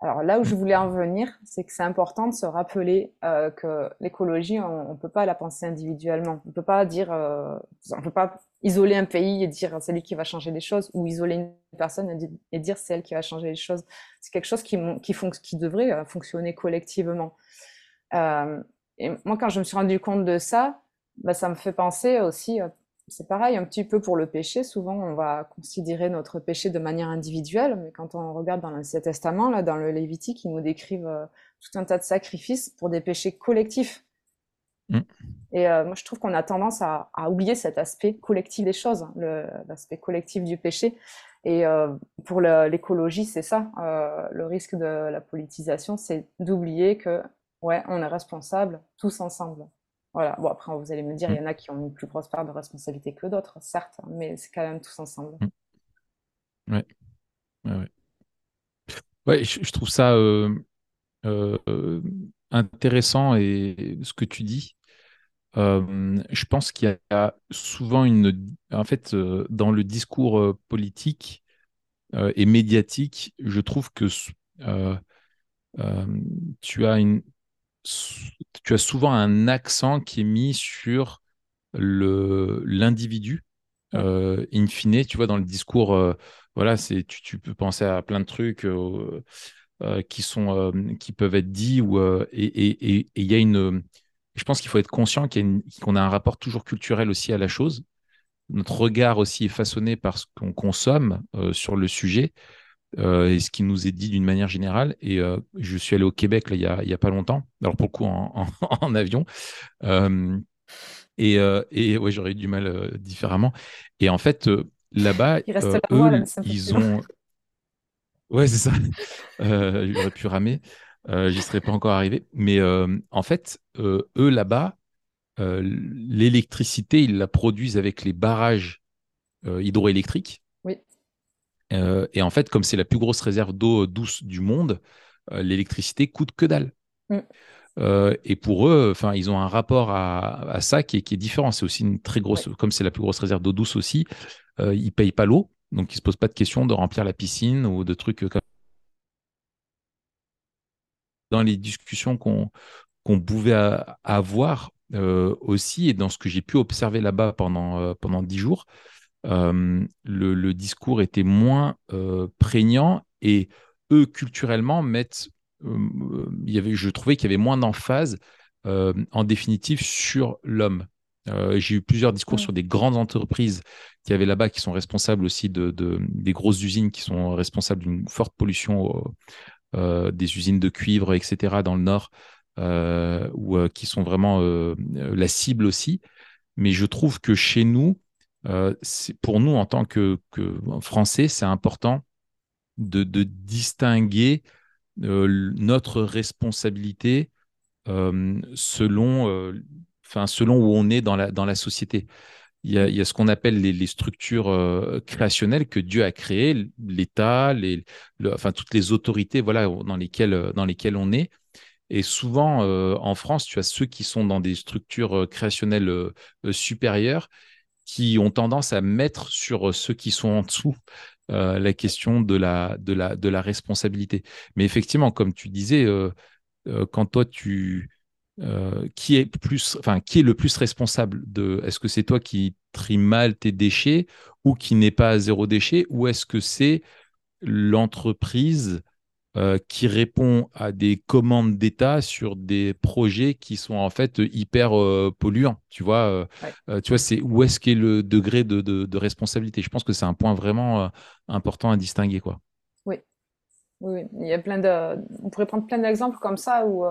Alors là où je voulais en venir, c'est que c'est important de se rappeler euh, que l'écologie, on ne peut pas la penser individuellement. On peut pas dire, euh, on peut pas isoler un pays et dire c'est lui qui va changer les choses, ou isoler une personne et dire c'est elle qui va changer les choses. C'est quelque chose qui, qui, qui devrait euh, fonctionner collectivement. Euh, et moi, quand je me suis rendu compte de ça, bah, ça me fait penser aussi euh, c'est pareil un petit peu pour le péché. Souvent, on va considérer notre péché de manière individuelle, mais quand on regarde dans l'Ancien Testament, là, dans le Lévitique, ils nous décrivent euh, tout un tas de sacrifices pour des péchés collectifs. Mm. Et euh, moi, je trouve qu'on a tendance à, oublier cet aspect collectif des choses, hein, l'aspect collectif du péché. Et euh, pour l'écologie, c'est ça. le risque de la politisation, c'est d'oublier que, ouais, on est responsable tous ensemble. Voilà. Bon, après, vous allez me dire, il y en a qui ont une plus grosse part de responsabilité que d'autres, certes, mais c'est quand même tous ensemble. Mm. Ouais. Ouais, ouais. je, trouve ça euh, euh, intéressant et ce que tu dis. Euh, je pense qu'il y a souvent une. En fait, dans le discours politique et médiatique, je trouve que tu as une, tu as souvent un accent qui est mis sur l'individu. Euh, in fine, tu vois, dans le discours, euh, voilà, c'est tu, tu, peux penser à plein de trucs euh, qui sont qui peuvent être dits ou et il y a une, je pense qu'il faut être conscient qu'on a, a, un rapport toujours culturel aussi à la chose. Notre regard aussi est façonné par ce qu'on consomme sur le sujet. Euh, et ce qui nous est dit d'une manière générale. Et euh, je suis allé au Québec là, il n'y a, pas longtemps, alors pour le coup en, avion. Euh, et, et ouais, j'aurais eu du mal différemment. Et en fait, là-bas, eux, ils ont. Ouais, c'est ça. J'aurais pu ramer. J'y serais pas encore arrivé. Mais en fait, eux, là-bas, l'électricité, ils la produisent avec les barrages hydroélectriques. Euh, et en fait, comme c'est la plus grosse réserve d'eau douce du monde, euh, l'électricité coûte que dalle. Mm. Euh, et pour eux, enfin, ils ont un rapport à, ça qui est, différent. C'est aussi une très grosse, comme c'est la plus grosse réserve d'eau douce aussi, ils payent pas l'eau, donc ils se posent pas de question de remplir la piscine ou de trucs comme dans les discussions qu'on qu'on pouvait avoir aussi et dans ce que j'ai pu observer là-bas pendant pendant dix jours, euh, le, discours était moins euh, prégnant et eux, culturellement, mettent. Euh, il y avait, je trouvais qu'il y avait moins d'emphase, en définitive, sur l'homme. j'ai eu plusieurs discours sur des grandes entreprises qui avaient là-bas, qui sont responsables aussi de, des grosses usines, qui sont responsables d'une forte pollution, des usines de cuivre, etc., dans le nord, ou qui sont vraiment la cible aussi. Mais je trouve que chez nous, pour nous, en tant que, Français, c'est important de, distinguer euh, notre responsabilité euh, selon, selon où on est dans la, société. Il y, a, ce qu'on appelle les, structures créationnelles que Dieu a créées, l'État, enfin toutes les autorités, voilà, dans lesquelles, dans lesquelles on est. Et souvent, en France, tu as ceux qui sont dans des structures créationnelles supérieures qui ont tendance à mettre sur ceux qui sont en dessous euh, la question de la, de, la, de la responsabilité. Mais effectivement, comme tu disais, euh, euh, quand toi tu qui est plus, enfin qui est le plus responsable de Est-ce que c'est toi qui trie mal tes déchets ou qui n'est pas à zéro déchet ou est-ce que c'est l'entreprise euh, qui répond à des commandes d'État sur des projets qui sont en fait hyper euh, polluants. Tu vois, euh, tu vois, c'est où est-ce qu'est le degré de, de, responsabilité? Je pense que c'est un point vraiment important à distinguer, quoi. Oui. oui, il y a plein de. On pourrait prendre plein d'exemples comme ça où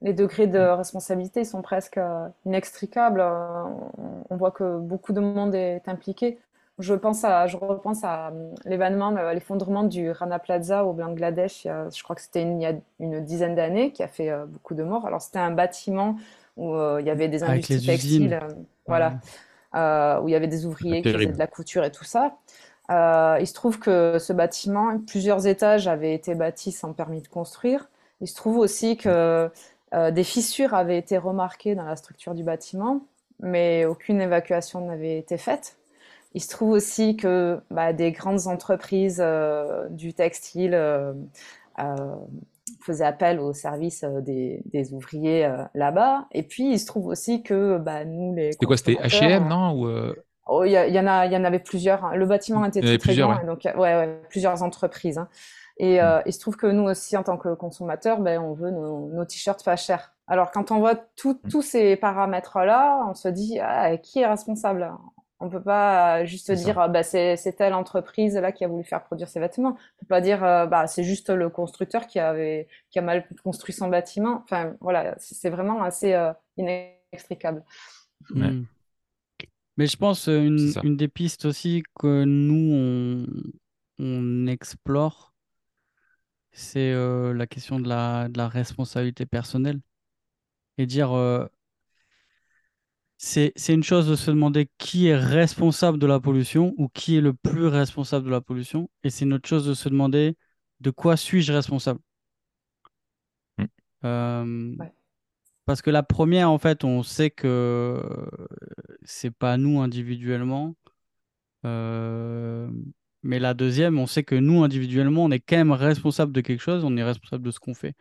les degrés de responsabilité sont presque inextricables. On voit que beaucoup de monde est impliqué. Je, pense à, je repense à euh, l'événement, euh, l'effondrement du Rana Plaza au Bangladesh, je crois que c'était il y a une dizaine d'années, qui a fait euh, beaucoup de morts. Alors c'était un bâtiment où il y avait des industries textiles, voilà, où il y avait des ouvriers qui faisaient de la couture et tout ça. il se trouve que ce bâtiment, plusieurs étages avaient été bâtis sans permis de construire. Il se trouve aussi que des fissures avaient été remarquées dans la structure du bâtiment, mais aucune évacuation n'avait été faite. Il se trouve aussi que bah, des grandes entreprises euh, du textile euh, faisait appel au service des, des ouvriers là-bas. Et puis, il se trouve aussi que bah, nous, les. C'était quoi C'était HM, non Ou Oh, il y, y, en a, il y en avait plusieurs. Hein. Le bâtiment était très, très grand, donc ouais, ouais, plusieurs entreprises. Hein. Et euh, il se trouve que nous aussi, en tant que consommateurs, ben, on veut nos, nos t-shirts pas chers. Alors quand on voit tout, tous ces paramètres-là, on se dit ah, qui est responsable? On peut pas juste dire ah, bah, c'est telle entreprise là qui a voulu faire produire ces vêtements. On peut pas dire euh, bah c'est juste le constructeur qui avait qui a mal construit son bâtiment. Enfin voilà, c'est vraiment assez euh, inextricable. Hmm. Mais je pense une, une des pistes aussi que nous on, on explore, c'est euh, la question de la, de la responsabilité personnelle. Et dire, euh, c'est, c'est une chose de se demander qui est responsable de la pollution ou qui est le plus responsable de la pollution. Et c'est une autre chose de se demander de quoi suis-je responsable. Mm. Euh, parce que la première, en fait, on sait que c'est pas nous individuellement. Mais la deuxième, on sait que nous, individuellement, on est quand même responsable de quelque chose, on est responsable de ce qu'on fait.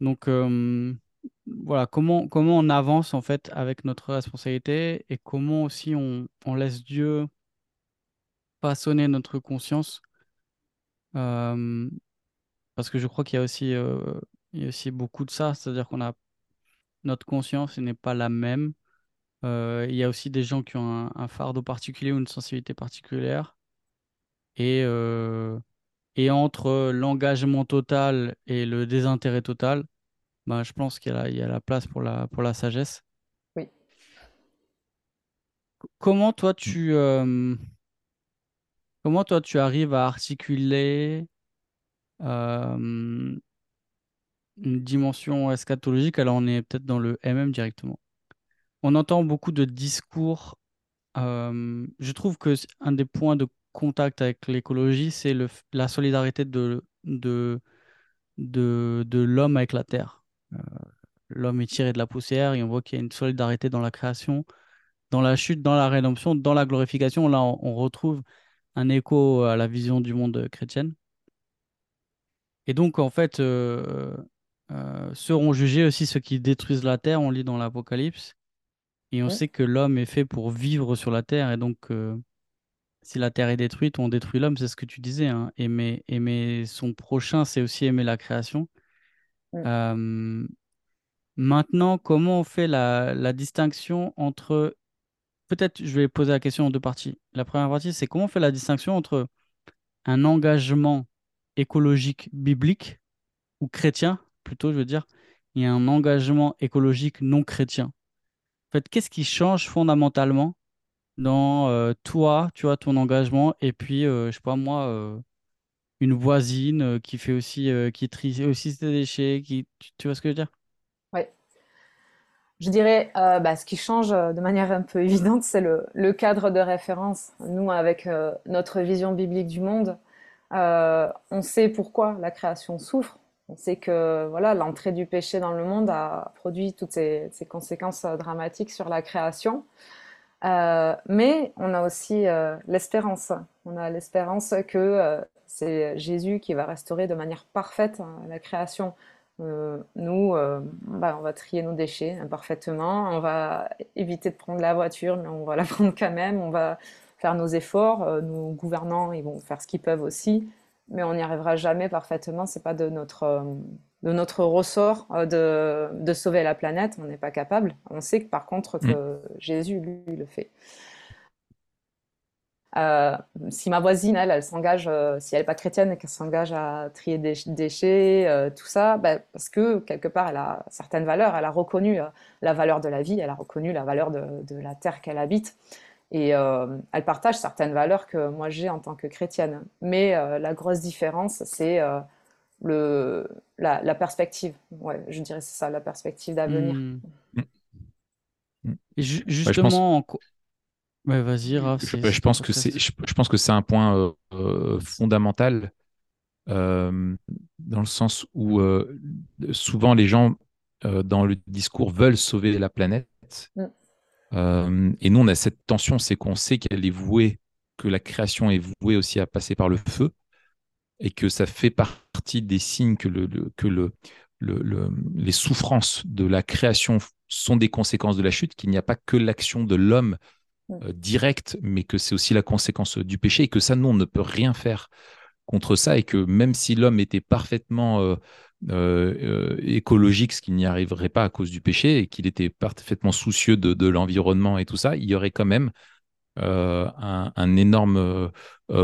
Donc, euh, voilà, comment, comment on avance en fait avec notre responsabilité et comment aussi on, laisse Dieu façonner notre conscience. Euh, parce que je crois qu'il y a aussi, euh, il y a aussi beaucoup de ça, c'est-à-dire qu'on a notre conscience n'est pas la même. il y a aussi des gens qui ont un fardeau particulier ou une sensibilité particulière. Et, euh, et entre l'engagement total et le désintérêt total, bah, je pense qu'il y, a, il y a la place pour la, pour la sagesse. Oui. Comment toi tu euh, comment toi tu arrives à articuler euh, une dimension eschatologique? Alors on est peut-être dans le MM directement. On entend beaucoup de discours. je trouve que un des points de contact avec l'écologie, c'est la solidarité de, de, de, l'homme avec la terre. Euh, l'homme est tiré de la poussière et on voit qu'il y a une solidarité dans la création, dans la chute, dans la rédemption, dans la glorification. Là, on, retrouve un écho à la vision du monde chrétienne. Et donc, en fait, euh, euh, seront jugés aussi ceux qui détruisent la terre, on lit dans l'Apocalypse. Et on sait que l'homme est fait pour vivre sur la terre. Et donc, si la terre est détruite, on détruit l'homme, c'est ce que tu disais. Hein. Aimer, aimer son prochain, c'est aussi aimer la création. Maintenant, comment on fait la, distinction entre... Peut-être, je vais poser la question en deux parties. La première partie, c'est comment on fait la distinction entre un engagement écologique biblique ou chrétien, plutôt, je veux dire, et un engagement écologique non chrétien? En fait, qu'est-ce qui change fondamentalement dans euh, toi, tu vois, ton engagement, et puis, euh, je sais pas moi, euh, une voisine qui fait aussi, qui trie aussi ses déchets, qui, tu, vois ce que je veux dire? Oui. Je dirais, bah, ce qui change de manière un peu évidente, c'est le, cadre de référence. Nous, avec notre vision biblique du monde, on sait pourquoi la création souffre. On sait que voilà, l'entrée du péché dans le monde a produit toutes ces, ces conséquences dramatiques sur la création. Euh, mais on a aussi euh, l'espérance. On a l'espérance que euh, c'est Jésus qui va restaurer de manière parfaite hein, la création. nous, bah, on va trier nos déchets imparfaitement, on va éviter de prendre la voiture, mais on va la prendre quand même, on va faire nos efforts, nos gouvernants, ils vont faire ce qu'ils peuvent aussi, mais on n'y arrivera jamais parfaitement, c'est pas de notre de notre ressort euh, de, de, sauver la planète, on n'est pas capable. On sait que par contre que mm. Jésus, lui, le fait. Euh, si ma voisine, elle, elle s'engage, euh, si elle n'est pas chrétienne et qu'elle s'engage à trier des déchets, tout ça, ben, parce que quelque part, elle a certaines valeurs, elle a reconnu la valeur de la vie, elle a reconnu la valeur de, de la terre qu'elle habite. Et elle partage certaines valeurs que moi j'ai en tant que chrétienne. Mais la grosse différence, c'est le, la, perspective. Ouais, je dirais c'est ça, la perspective d'avenir. Hmm. justement, vas-y, Je, pense que c'est, je, pense que c'est un point euh, euh, fondamental euh, dans le sens où souvent les gens dans le discours veulent sauver la planète. Mm. et nous, on a cette tension, c'est qu'on sait qu'elle est vouée, que la création est vouée aussi à passer par le feu et que ça fait partie des signes que, le, que le, le, les souffrances de la création sont des conséquences de la chute, qu'il n'y a pas que l'action de l'homme euh, directe, mais que c'est aussi la conséquence du péché et que ça, nous, on ne peut rien faire contre ça et que même si l'homme était parfaitement euh, euh, écologique, ce qu'il n'y arriverait pas à cause du péché, et qu'il était parfaitement soucieux de, l'environnement et tout ça, il y aurait quand même un, énorme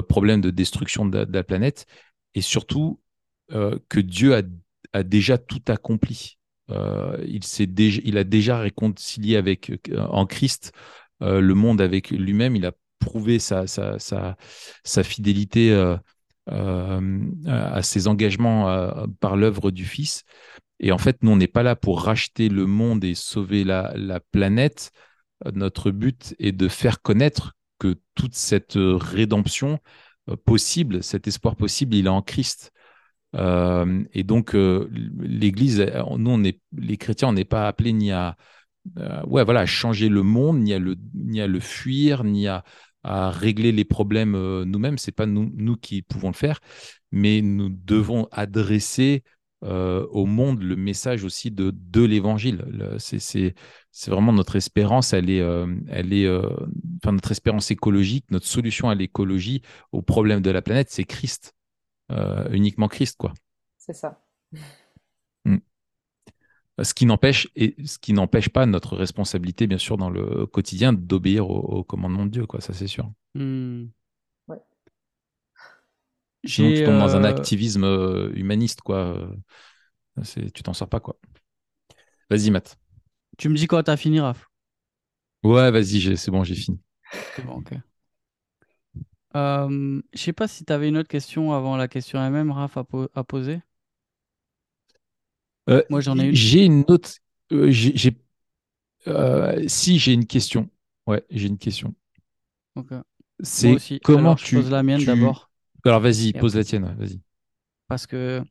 problème de destruction de, la planète et surtout que Dieu a, déjà tout accompli. il, déjà, il a déjà réconcilié avec, en Christ le monde avec lui-même. Il a prouvé sa, fidélité euh, à ses engagements euh, par l'œuvre du Fils. Et en fait, nous, on n'est pas là pour racheter le monde et sauver la, planète. Notre but est de faire connaître que toute cette rédemption euh, possible, cet espoir possible, il est en Christ. et donc, l'Église, nous, les chrétiens, on n'est pas appelés ni à, ouais, voilà, à changer le monde, ni à le, ni à le fuir, ni à, régler les problèmes euh, nous-mêmes. C'est pas nous, qui pouvons le faire, mais nous devons adresser euh, au monde le message aussi de, de l'évangile. C'est vraiment notre espérance, elle est, euh, elle est notre espérance écologique, notre solution à l'écologie, au problème de la planète, c'est Christ, uniquement Christ, quoi. C'est ça. Ce qui n'empêche et ce qui n'empêche pas notre responsabilité, bien sûr, dans le quotidien, d'obéir au, commandement de Dieu, quoi. Ça, c'est sûr. Mmh. Ouais. Sinon, tu tombes dans un euh, activisme euh, humaniste, quoi. C'est, tu t'en sors pas, quoi. Vas-y, Matt. Tu me dis quand t'as fini, Raph Ouais, vas-y, c'est bon, j'ai fini. C'est bon, ok. Euh, je sais pas si tu avais une autre question avant la question elle-même, Raph, à poser. Euh, Moi, j'en ai une. J'ai une autre. Euh, j'ai, euh, si j'ai une question. Ouais, j'ai une question. C'est comment tu. pose la mienne d'abord. Alors vas-y, pose la tienne, vas-y. Parce que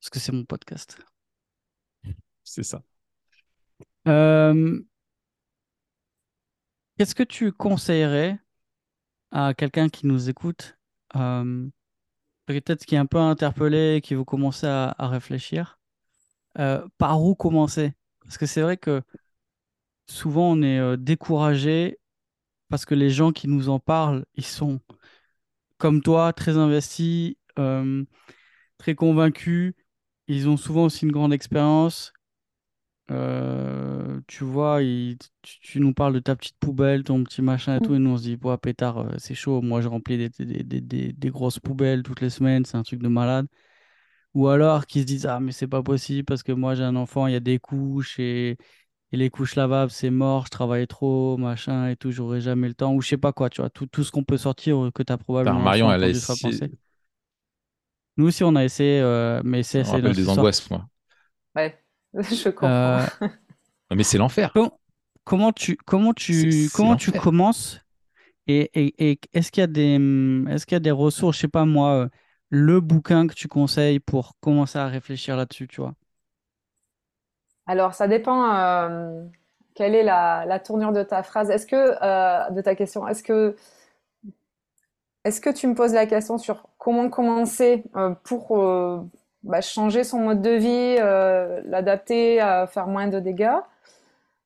parce que c'est mon podcast. C'est ça. Qu'est-ce que tu conseillerais à quelqu'un qui nous écoute, peut-être qui est un peu interpellé, qui veut commencer à réfléchir? Euh, par où commencer? Parce que c'est vrai que souvent on est euh, découragé parce que les gens qui nous en parlent, ils sont comme toi, très investis, euh, très convaincus. Ils ont souvent aussi une grande expérience. tu vois, tu, nous parles de ta petite poubelle, ton petit machin et tout, et nous on se dit, ouais, pétard, c'est chaud. Moi, je remplis des, des grosses poubelles toutes les semaines, c'est un truc de malade. Ou alors qu'ils se disent Ah, mais c'est pas possible parce que moi j'ai un enfant, il y a des couches et, les couches lavables, c'est mort, je travaille trop, machin et tout, j'aurai jamais le temps. Ou je sais pas quoi, tu vois, tout, tout ce qu'on peut sortir que tu as probablement Marion, elle a essayé... Nous aussi, on a essayé, euh, mais c'est c'est des angoisses, moi. Ouais, je comprends. Euh, mais c'est l'enfer. Comment, tu, comment tu, comment tu commences et, et, et est-ce qu'il y a des, est-ce qu'il y a des ressources, je sais pas moi, euh, le bouquin que tu conseilles pour commencer à réfléchir là-dessus, tu vois? Alors, ça dépend. Euh, quelle est la, tournure de ta phrase Est-ce que euh, de ta question Est-ce que est-ce que tu me poses la question sur comment commencer euh, pour bah, changer son mode de vie, l'adapter, à faire moins de dégâts?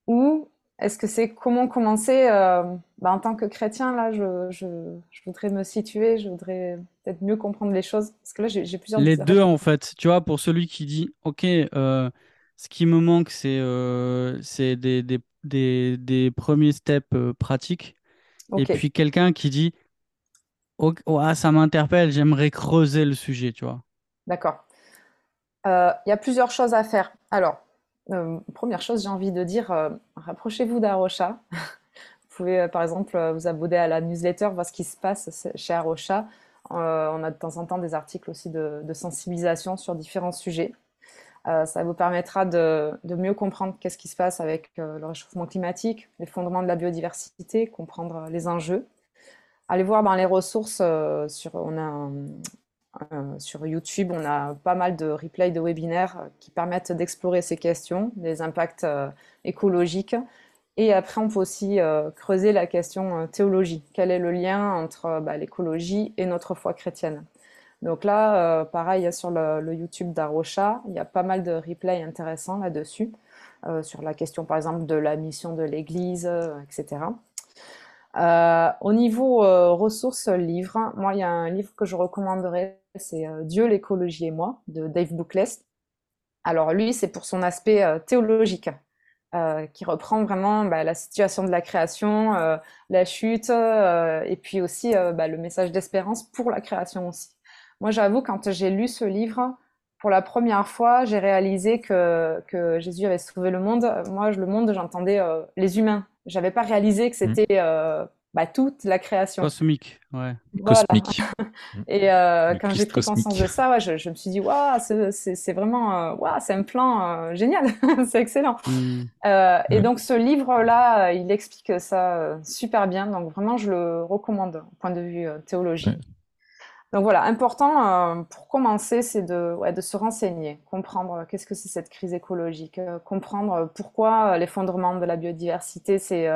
Ou est-ce que c'est comment commencer euh, bah, en tant que chrétien Là, je, je, je, voudrais me situer, je voudrais peut-être mieux comprendre les choses. Parce que là, j'ai plusieurs. Les deux, en fait. Tu vois, pour celui qui dit Ok, euh, ce qui me manque, c'est euh, des, des, des, des, premiers steps pratiques. Et puis quelqu'un qui dit oh, ah, Ça m'interpelle, j'aimerais creuser le sujet, tu vois. D'accord. Il y a plusieurs choses à faire. Alors, euh, première chose, j'ai envie de dire, euh, rapprochez-vous d'Arocha. vous pouvez, euh, par exemple, vous abonner à la newsletter, voir ce qui se passe chez Arocha. on a de temps en temps des articles aussi de, sensibilisation sur différents sujets. ça vous permettra de, mieux comprendre qu'est-ce qui se passe avec le réchauffement climatique, les fondements de la biodiversité, comprendre les enjeux. Allez voir dans les ressources, sur, on a un, euh, sur YouTube, on a pas mal de replays de webinaires euh, qui permettent d'explorer ces questions, des impacts euh, écologiques. Et après, on peut aussi creuser la question théologie. Quel est le lien entre bah, l'écologie et notre foi chrétienne? Donc là, pareil, sur le, le YouTube d'Arocha, il y a pas mal de replays intéressants là-dessus, sur la question par exemple de la mission de l'Église, etc. au niveau ressources livres, moi, il y a un livre que je recommanderais, c'est Dieu, l'écologie et moi, de Dave Bookless. Alors lui, c'est pour son aspect théologique. Euh, qui reprend vraiment bah, la situation de la création, euh, la chute, euh, et puis aussi bah, le message d'espérance pour la création aussi. Moi, j'avoue, quand j'ai lu ce livre, pour la première fois, j'ai réalisé que, que, Jésus avait sauvé le monde. Moi, le monde, j'entendais les humains. J'avais pas réalisé que mmh. c'était bah, toute la création. Cosmique, ouais. Cosmique. et euh, quand j'ai pris conscience de ça, ouais, je, me suis dit, waouh, c'est vraiment, euh, c'est un plan euh, génial, c'est excellent. Hmm. Et donc ce livre-là, il explique ça super bien. Donc vraiment, je le recommande au point de vue théologique. Donc voilà, important pour commencer, c'est de, ouais, de se renseigner, comprendre qu'est-ce que c'est cette crise écologique, comprendre pourquoi l'effondrement de la biodiversité, c'est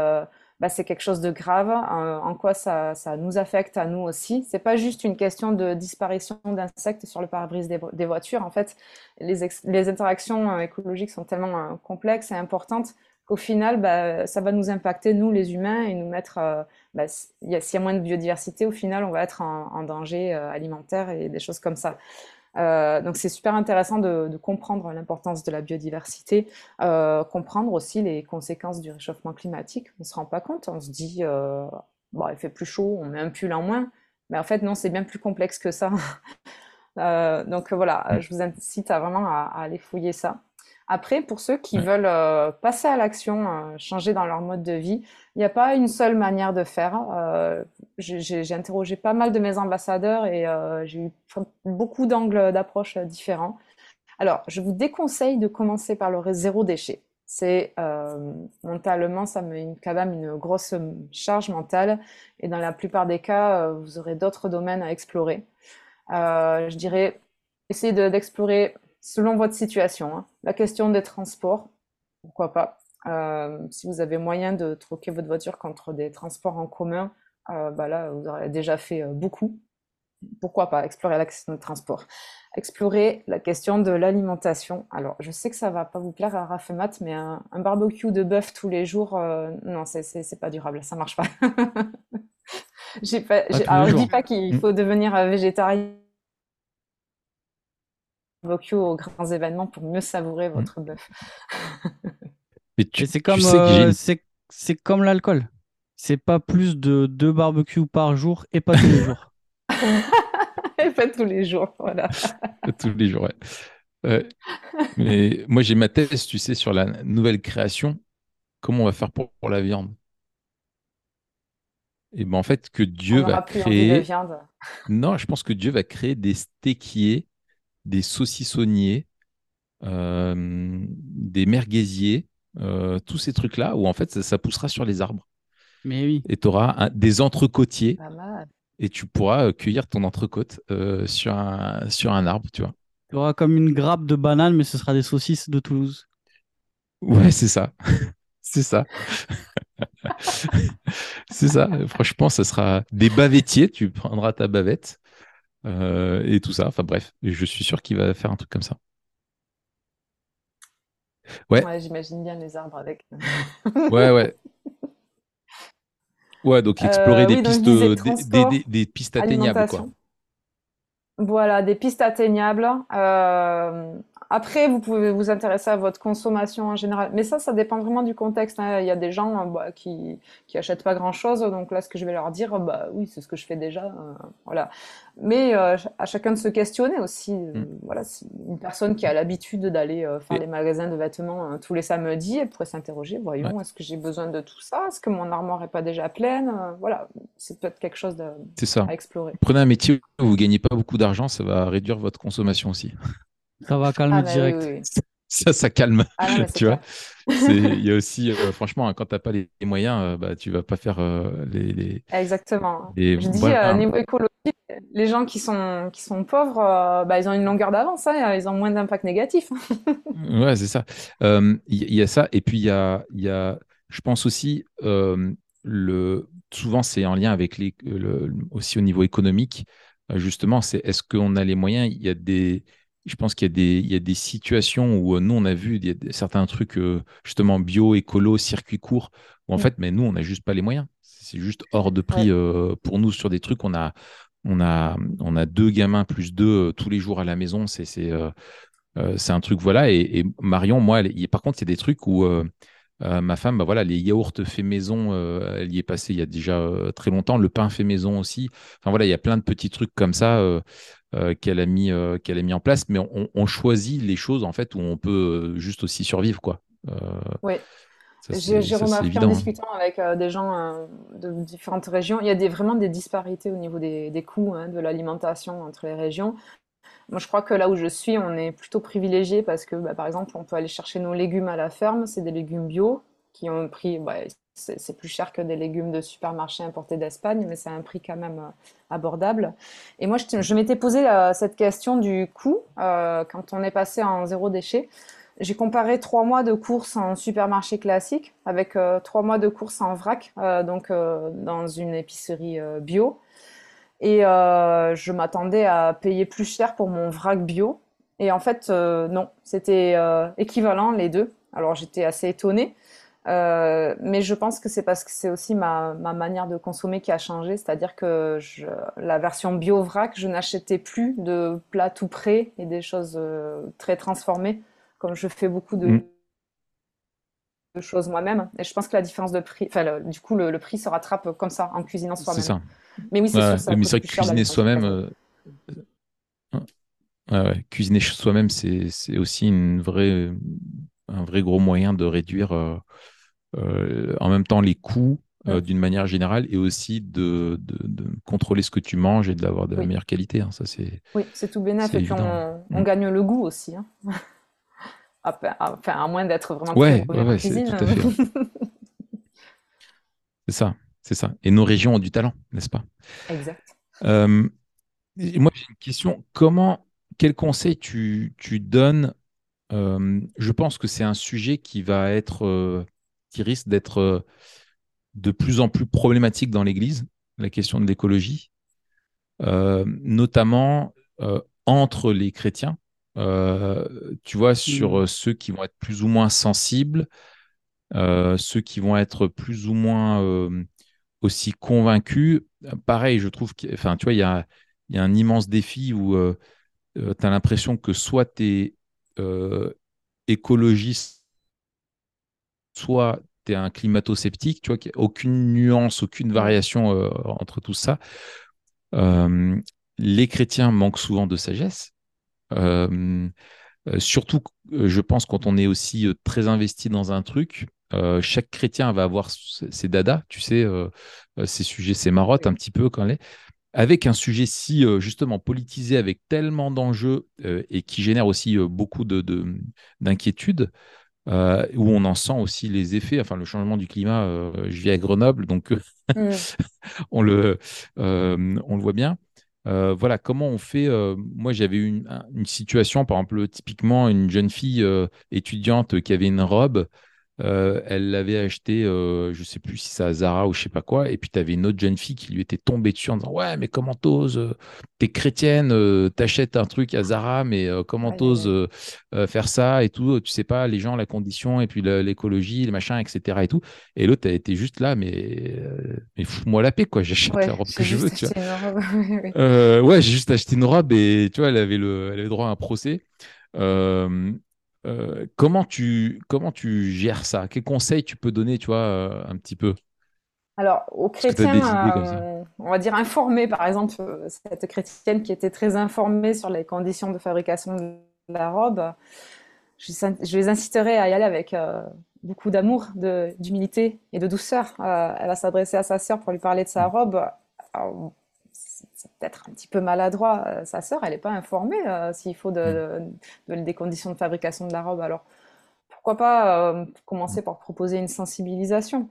bah, c'est quelque chose de grave, en quoi ça, nous affecte à nous aussi. C'est pas juste une question de disparition d'insectes sur le pare-brise des, voitures. En fait, les, interactions euh, écologiques sont tellement euh, complexes et importantes qu'au final, bah, ça va nous impacter, nous les humains, et nous mettre. Euh, bah, s'il y, a moins de biodiversité, au final, on va être en danger alimentaire et des choses comme ça. Euh, donc c'est super intéressant de, comprendre l'importance de la biodiversité, euh, comprendre aussi les conséquences du réchauffement climatique. On ne se rend pas compte, on se dit, euh, bon, il fait plus chaud, on met un pull en moins, mais en fait non, c'est bien plus complexe que ça. donc voilà, je vous incite à vraiment à aller fouiller ça. Après, pour ceux qui veulent euh, passer à l'action, euh, changer dans leur mode de vie, il n'y a pas une seule manière de faire. Euh, j'ai interrogé pas mal de mes ambassadeurs et j'ai eu beaucoup d'angles d'approche différents. Alors, je vous déconseille de commencer par le zéro déchet. C'est mentalement, ça me met quand même une grosse charge mentale et dans la plupart des cas, vous aurez d'autres domaines à explorer. je dirais, essayez d'explorer selon votre situation. Hein. La question des transports, pourquoi pas. Euh, si vous avez moyen de troquer votre voiture contre des transports en commun, euh, bah là, vous aurez déjà fait euh, beaucoup. Pourquoi pas explorer la question des transports Explorer la question de l'alimentation. Alors, je sais que ça va pas vous plaire à Rafemat, mais un, barbecue de bœuf tous les jours, non, c'est pas durable, ça marche pas. pas alors, je dis pas qu'il mmh. faut devenir végétarien barbecue aux grands événements pour mieux savourer mmh. votre bœuf. c'est comme, euh, c'est comme l'alcool. C'est pas plus de deux barbecues par jour et pas tous les jours. et pas tous les jours, voilà. tous les jours, ouais. mais moi, j'ai ma thèse, tu sais, sur la nouvelle création. Comment on va faire pour, la viande? Et ben en fait, que Dieu va créer. Non, je pense que Dieu va créer des steakiers des saucissonniers, euh, des mergueziers, euh, tous ces trucs-là où en fait ça, poussera sur les arbres. Mais oui. Et tu auras des entrecôtiers et tu pourras euh, cueillir ton entrecôte sur, un, sur un arbre, tu vois. Tu auras comme une grappe de banane, mais ce sera des saucisses de Toulouse. Ouais, c'est ça. c'est ça. c'est ça. Franchement, ce sera des bavettiers. Tu prendras ta bavette euh, et tout ça. Enfin bref, je suis sûr qu'il va faire un truc comme ça. Ouais. J'imagine bien les arbres avec. ouais, ouais. Ouais, donc explorer euh, des, pistes, des, des, pistes atteignables. Quoi. Voilà, des pistes atteignables. Euh, après, vous pouvez vous intéresser à votre consommation en général. Mais ça, ça dépend vraiment du contexte. Hein. Il y a des gens bah, qui, qui achètent pas grand-chose. Donc là, ce que je vais leur dire, bah oui, c'est ce que je fais déjà. Euh, voilà. Mais euh, à chacun de se questionner aussi. Euh, mm. Voilà, une personne qui a l'habitude d'aller faire les magasins de vêtements tous les samedis, elle pourrait s'interroger. Voyons, est-ce que j'ai besoin de tout ça? Est-ce que mon armoire est pas déjà pleine? Voilà, c'est peut-être quelque chose de, à explorer. Prenez un métier où vous gagnez pas beaucoup d'argent, ça va réduire votre consommation aussi. Ça va calmer ah, bah direct. Ça, ça calme. Ah, tu vois Il y a aussi, euh, franchement, hein, quand tu n'as pas les, moyens, euh, bah, tu vas pas faire euh, les, Exactement. Je dis, niveau écologique, les gens qui sont, qui sont pauvres, bah, ils ont une longueur d'avance, hein, ils ont moins d'impact négatif. ouais, c'est ça. Il y, a ça. Et puis, il y a, y a, je pense aussi, le, souvent, c'est en lien avec les, le, aussi au niveau économique. justement, c'est est-ce qu'on a les moyens? Il y a des, je pense qu'il y a des, il y a des situations où nous on a vu il y a certains trucs justement bio, écolo, circuit court, où en mm. fait, mais nous on n'a juste pas les moyens. C'est juste hors de prix pour nous sur des trucs. On a, on a, on a deux gamins plus deux tous les jours à la maison. C'est, c'est, c'est un truc voilà. Et, Marion, moi, par contre, a des trucs où euh, ma femme, bah voilà, les yaourts fait maison, euh, elle y est passée il y a déjà euh, très longtemps. Le pain fait maison aussi. Enfin voilà, il y a plein de petits trucs comme ça qu'elle a mis, qu'elle a mis en place. Mais on, choisit les choses en fait où on peut juste aussi survivre, quoi. oui. J'ai remarqué en discutant avec des gens de différentes régions, il y a des, vraiment des disparités au niveau des, des coûts hein, de l'alimentation entre les régions. Moi, je crois que là où je suis, on est plutôt privilégié parce que, bah, par exemple, on peut aller chercher nos légumes à la ferme. C'est des légumes bio qui ont un prix, bah, c'est plus cher que des légumes de supermarché importés d'Espagne, mais c'est un prix quand même euh, abordable. Et moi, je, m'étais posé euh, cette question du coût euh, quand on est passé en zéro déchet. J'ai comparé trois mois de courses en supermarché classique avec trois mois de courses en vrac, donc dans une épicerie bio. Et je m'attendais à payer plus cher pour mon vrac bio. Et en fait, non, c'était équivalent les deux. Alors j'étais assez étonnée. Mais je pense que c'est parce que c'est aussi ma, ma, manière de consommer qui a changé. C'est-à-dire que je, la version bio vrac, je n'achetais plus de plats tout prêts et des choses très transformées, comme je fais beaucoup de, mm. de choses moi-même. Et je pense que la différence de prix, enfin, du coup, le, le, prix se rattrape comme ça en cuisinant soi-même. C'est ça. Mais oui, c'est vrai que cuisiner soi-même. Euh, cuisiner soi-même, c'est aussi une vraie, un vrai gros moyen de réduire euh, euh, en même temps les coûts d'une manière générale et aussi de, de, contrôler ce que tu manges et de l'avoir de la meilleure qualité. Hein. Ça, c'est, oui, c'est tout bénéfique. Et puis on, mm. gagne le goût aussi. Hein. enfin, à moins d'être vraiment ouais, ouais, c'est tout à fait. c'est ça. C'est ça. Et nos régions ont du talent, n'est-ce pas? Exact. Euh, moi, j'ai une question. Comment, quel conseil tu, donnes euh, Je pense que c'est un sujet qui va être, euh, qui risque d'être de plus en plus problématique dans l'Église, la question de l'écologie, notamment entre les chrétiens. tu vois, sur mmh. ceux qui vont être plus ou moins sensibles, ceux qui vont être plus ou moins aussi convaincu. Pareil, je trouve enfin, tu vois, il y a, y a, un immense défi où euh, euh, tu as l'impression que soit tu es euh, écologiste, soit tu es un climato-sceptique, tu vois, qu'il n'y a aucune nuance, aucune variation entre tout ça. les chrétiens manquent souvent de sagesse. surtout, je pense, quand on est aussi très investi dans un truc, euh, chaque chrétien va avoir ses dadas, tu sais, euh, euh, ses sujets, ses marottes un petit peu quand est. Avec un sujet si justement politisé, avec tellement d'enjeux et qui génère aussi beaucoup d'inquiétudes, de, où on en sent aussi les effets, enfin le changement du climat, je vis à Grenoble, donc mmh. on, le, on le voit bien. voilà, comment on fait Moi, j'avais une, une, situation, par exemple, typiquement une jeune fille étudiante qui avait une robe euh, elle l'avait acheté, euh, je sais plus si c'est à Zara ou je sais pas quoi. Et puis tu avais une autre jeune fille qui lui était tombée dessus en disant Ouais, mais comment t'oses euh, T'es chrétienne, t'achètes un truc à Zara, mais comment t'oses faire ça et tout Tu sais pas, les gens, la condition, et puis l'écologie, les machins, etc. Et tout. Et l'autre, elle était juste là, mais, mais fous-moi la paix, quoi. J'achète la robe que je veux. Tu vois. ouais, j'ai juste acheté une robe et tu vois, elle avait, le, elle avait droit à un procès. Euh, comment, tu, comment tu gères ça? Quels conseils tu peux donner, tu vois, euh, un petit peu? Alors, aux chrétiens, euh, on va dire informés, par exemple, cette chrétienne qui était très informée sur les conditions de fabrication de la robe, je, je les inciterai à y aller avec beaucoup d'amour, d'humilité et de douceur. elle va s'adresser à sa sœur pour lui parler de sa mm. robe c'est peut-être un petit peu maladroit. Euh, sa sœur, elle n'est pas informée euh, s'il faut de, des conditions de fabrication de la robe. Alors, pourquoi pas euh, commencer par proposer une sensibilisation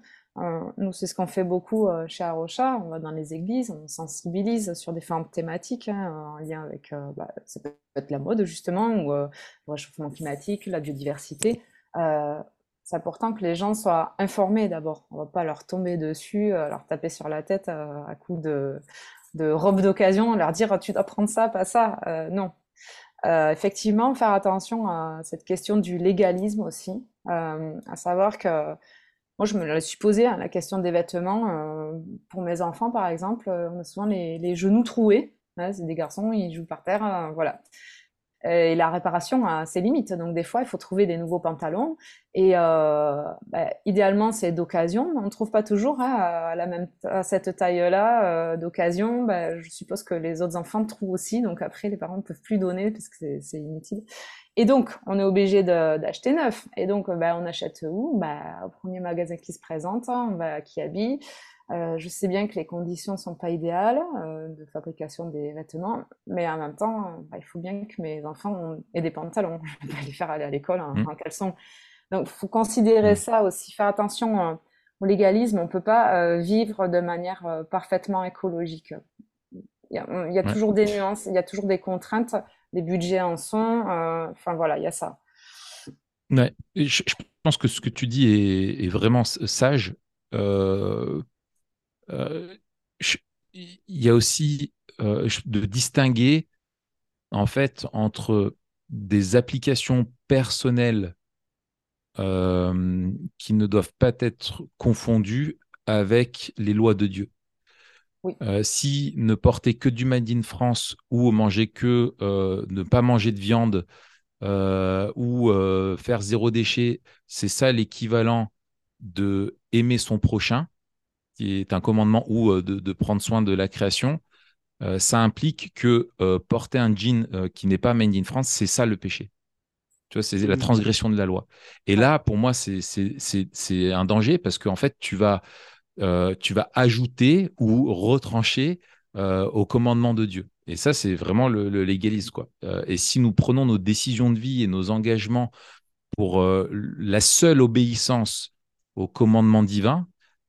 Nous, c'est ce qu'on fait beaucoup chez Arocha. On va dans les églises, on sensibilise sur différentes thématiques hein, en lien avec, bah, ça peut être la mode justement, ou le réchauffement climatique, la biodiversité c'est important que les gens soient informés d'abord. On va pas leur tomber dessus, leur taper sur la tête à, coup de, de robes d'occasion, leur dire tu dois prendre ça, pas ça. non. effectivement, faire attention à cette question du légalisme aussi, à savoir que moi, je me suis posée, hein, la question des vêtements. pour mes enfants, par exemple, on a souvent les, genoux troués. c'est des garçons, ils jouent par terre, voilà. Et la réparation a ses limites. Donc, des fois, il faut trouver des nouveaux pantalons. Et euh, bah, idéalement, c'est d'occasion. On ne trouve pas toujours hein, à, la même, à cette taille-là euh, d'occasion. Bah, je suppose que les autres enfants trouvent aussi. Donc, après, les parents ne peuvent plus donner parce que c'est inutile. Et donc, on est obligé d'acheter neuf. Et donc, bah, on achète où? Au premier magasin qui se présente, hein, bah, qui habille. Euh, je sais bien que les conditions ne sont pas idéales euh, de fabrication des vêtements, mais en même temps, bah, il faut bien que mes enfants aient des pantalons. Je ne vais pas les faire aller à l'école en, mmh. caleçon. Donc, il faut considérer mmh. ça aussi, faire attention euh, au légalisme. On ne peut pas vivre de manière parfaitement écologique. Il y a, toujours des nuances, il y a toujours des contraintes, les budgets en sont. Enfin, voilà, il y a ça. Ouais. Je, pense que ce que tu dis est, est vraiment sage. Euh, euh, il y a aussi euh, de distinguer en fait entre des applications personnelles euh, qui ne doivent pas être confondues avec les lois de Dieu. si ne porter que du Made in France ou manger que ne pas manger de viande ou faire zéro déchet, c'est ça l'équivalent de aimer son prochain qui est un commandement ou euh, de, prendre soin de la création, euh, ça implique que euh, porter un jean qui n'est pas made in France, c'est ça le péché. Tu vois, c'est la transgression de la loi. Et là, pour moi, c'est un danger parce qu'en fait, tu vas, tu vas ajouter ou retrancher au commandement de Dieu. Et ça, c'est vraiment le, le légalisme. Quoi. et si nous prenons nos décisions de vie et nos engagements pour la seule obéissance au commandement divin,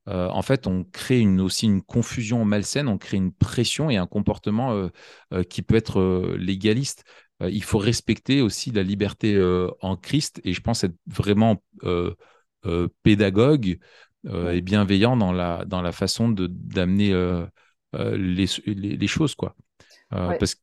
euh, en fait, on crée aussi une confusion malsaine, on crée une pression et un comportement euh, euh, qui peut être légaliste. il faut respecter aussi la liberté en Christ et je pense être vraiment pédagogue et bienveillant dans la, dans la façon d'amener les, les, choses. Quoi. Parce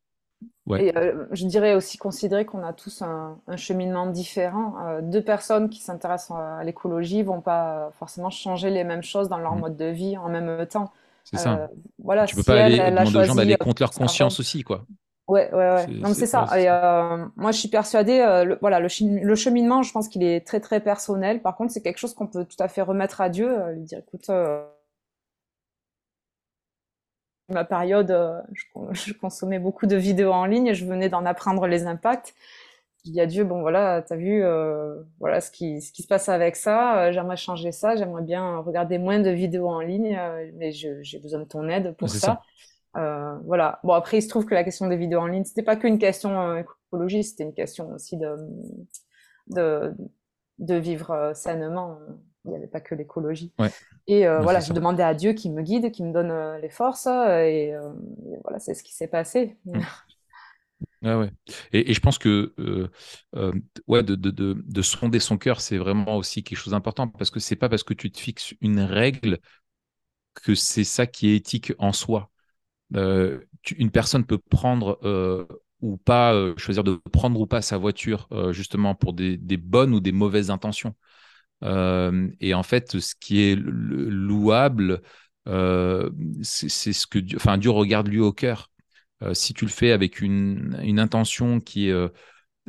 et euh, je dirais aussi considérer qu'on a tous un, cheminement différent. Euh, deux personnes qui s'intéressent à l'écologie vont pas forcément changer les mêmes choses dans leur mmh. mode de vie en même temps. C'est ça. Euh, voilà, tu peux pas aller demander aux gens d'aller contre leur conscience aussi, quoi. Ouais, ouais, ouais. Non, c'est ça. Et, moi, je suis persuadée, le, voilà, le, cheminement, je pense qu'il est très, très personnel. Par contre, c'est quelque chose qu'on peut tout à fait remettre à Dieu, lui dire, écoute, ma période, euh, je, consommais beaucoup de vidéos en ligne et je venais d'en apprendre les impacts. Je dis à Dieu, bon voilà, t'as vu, euh, voilà ce qui, ce qui se passe avec ça, euh, j'aimerais changer ça, j'aimerais bien regarder moins de vidéos en ligne, mais j'ai besoin de ton aide pour ça. voilà. Bon après, il se trouve que la question des vidéos en ligne, c'était pas qu'une question écologique, c'était une question aussi de, de, de vivre sainement il n'y avait pas que l'écologie. Et euh, voilà, je demandais à Dieu qui me guide, qui me donne euh, les forces, euh, et, voilà, c'est ce qui s'est passé. Mmh. Ah ouais. Et, je pense que ouais, de, de, de, sonder son cœur, c'est vraiment aussi quelque chose d'important parce que c'est pas parce que tu te fixes une règle que c'est ça qui est éthique en soi. une personne peut prendre ou pas, choisir de prendre ou pas sa voiture justement pour des, des bonnes ou des mauvaises intentions. Euh, et en fait, ce qui est louable, euh, c'est ce que Dieu, enfin, Dieu regarde lui au cœur. Euh, si tu le fais avec une, intention qui est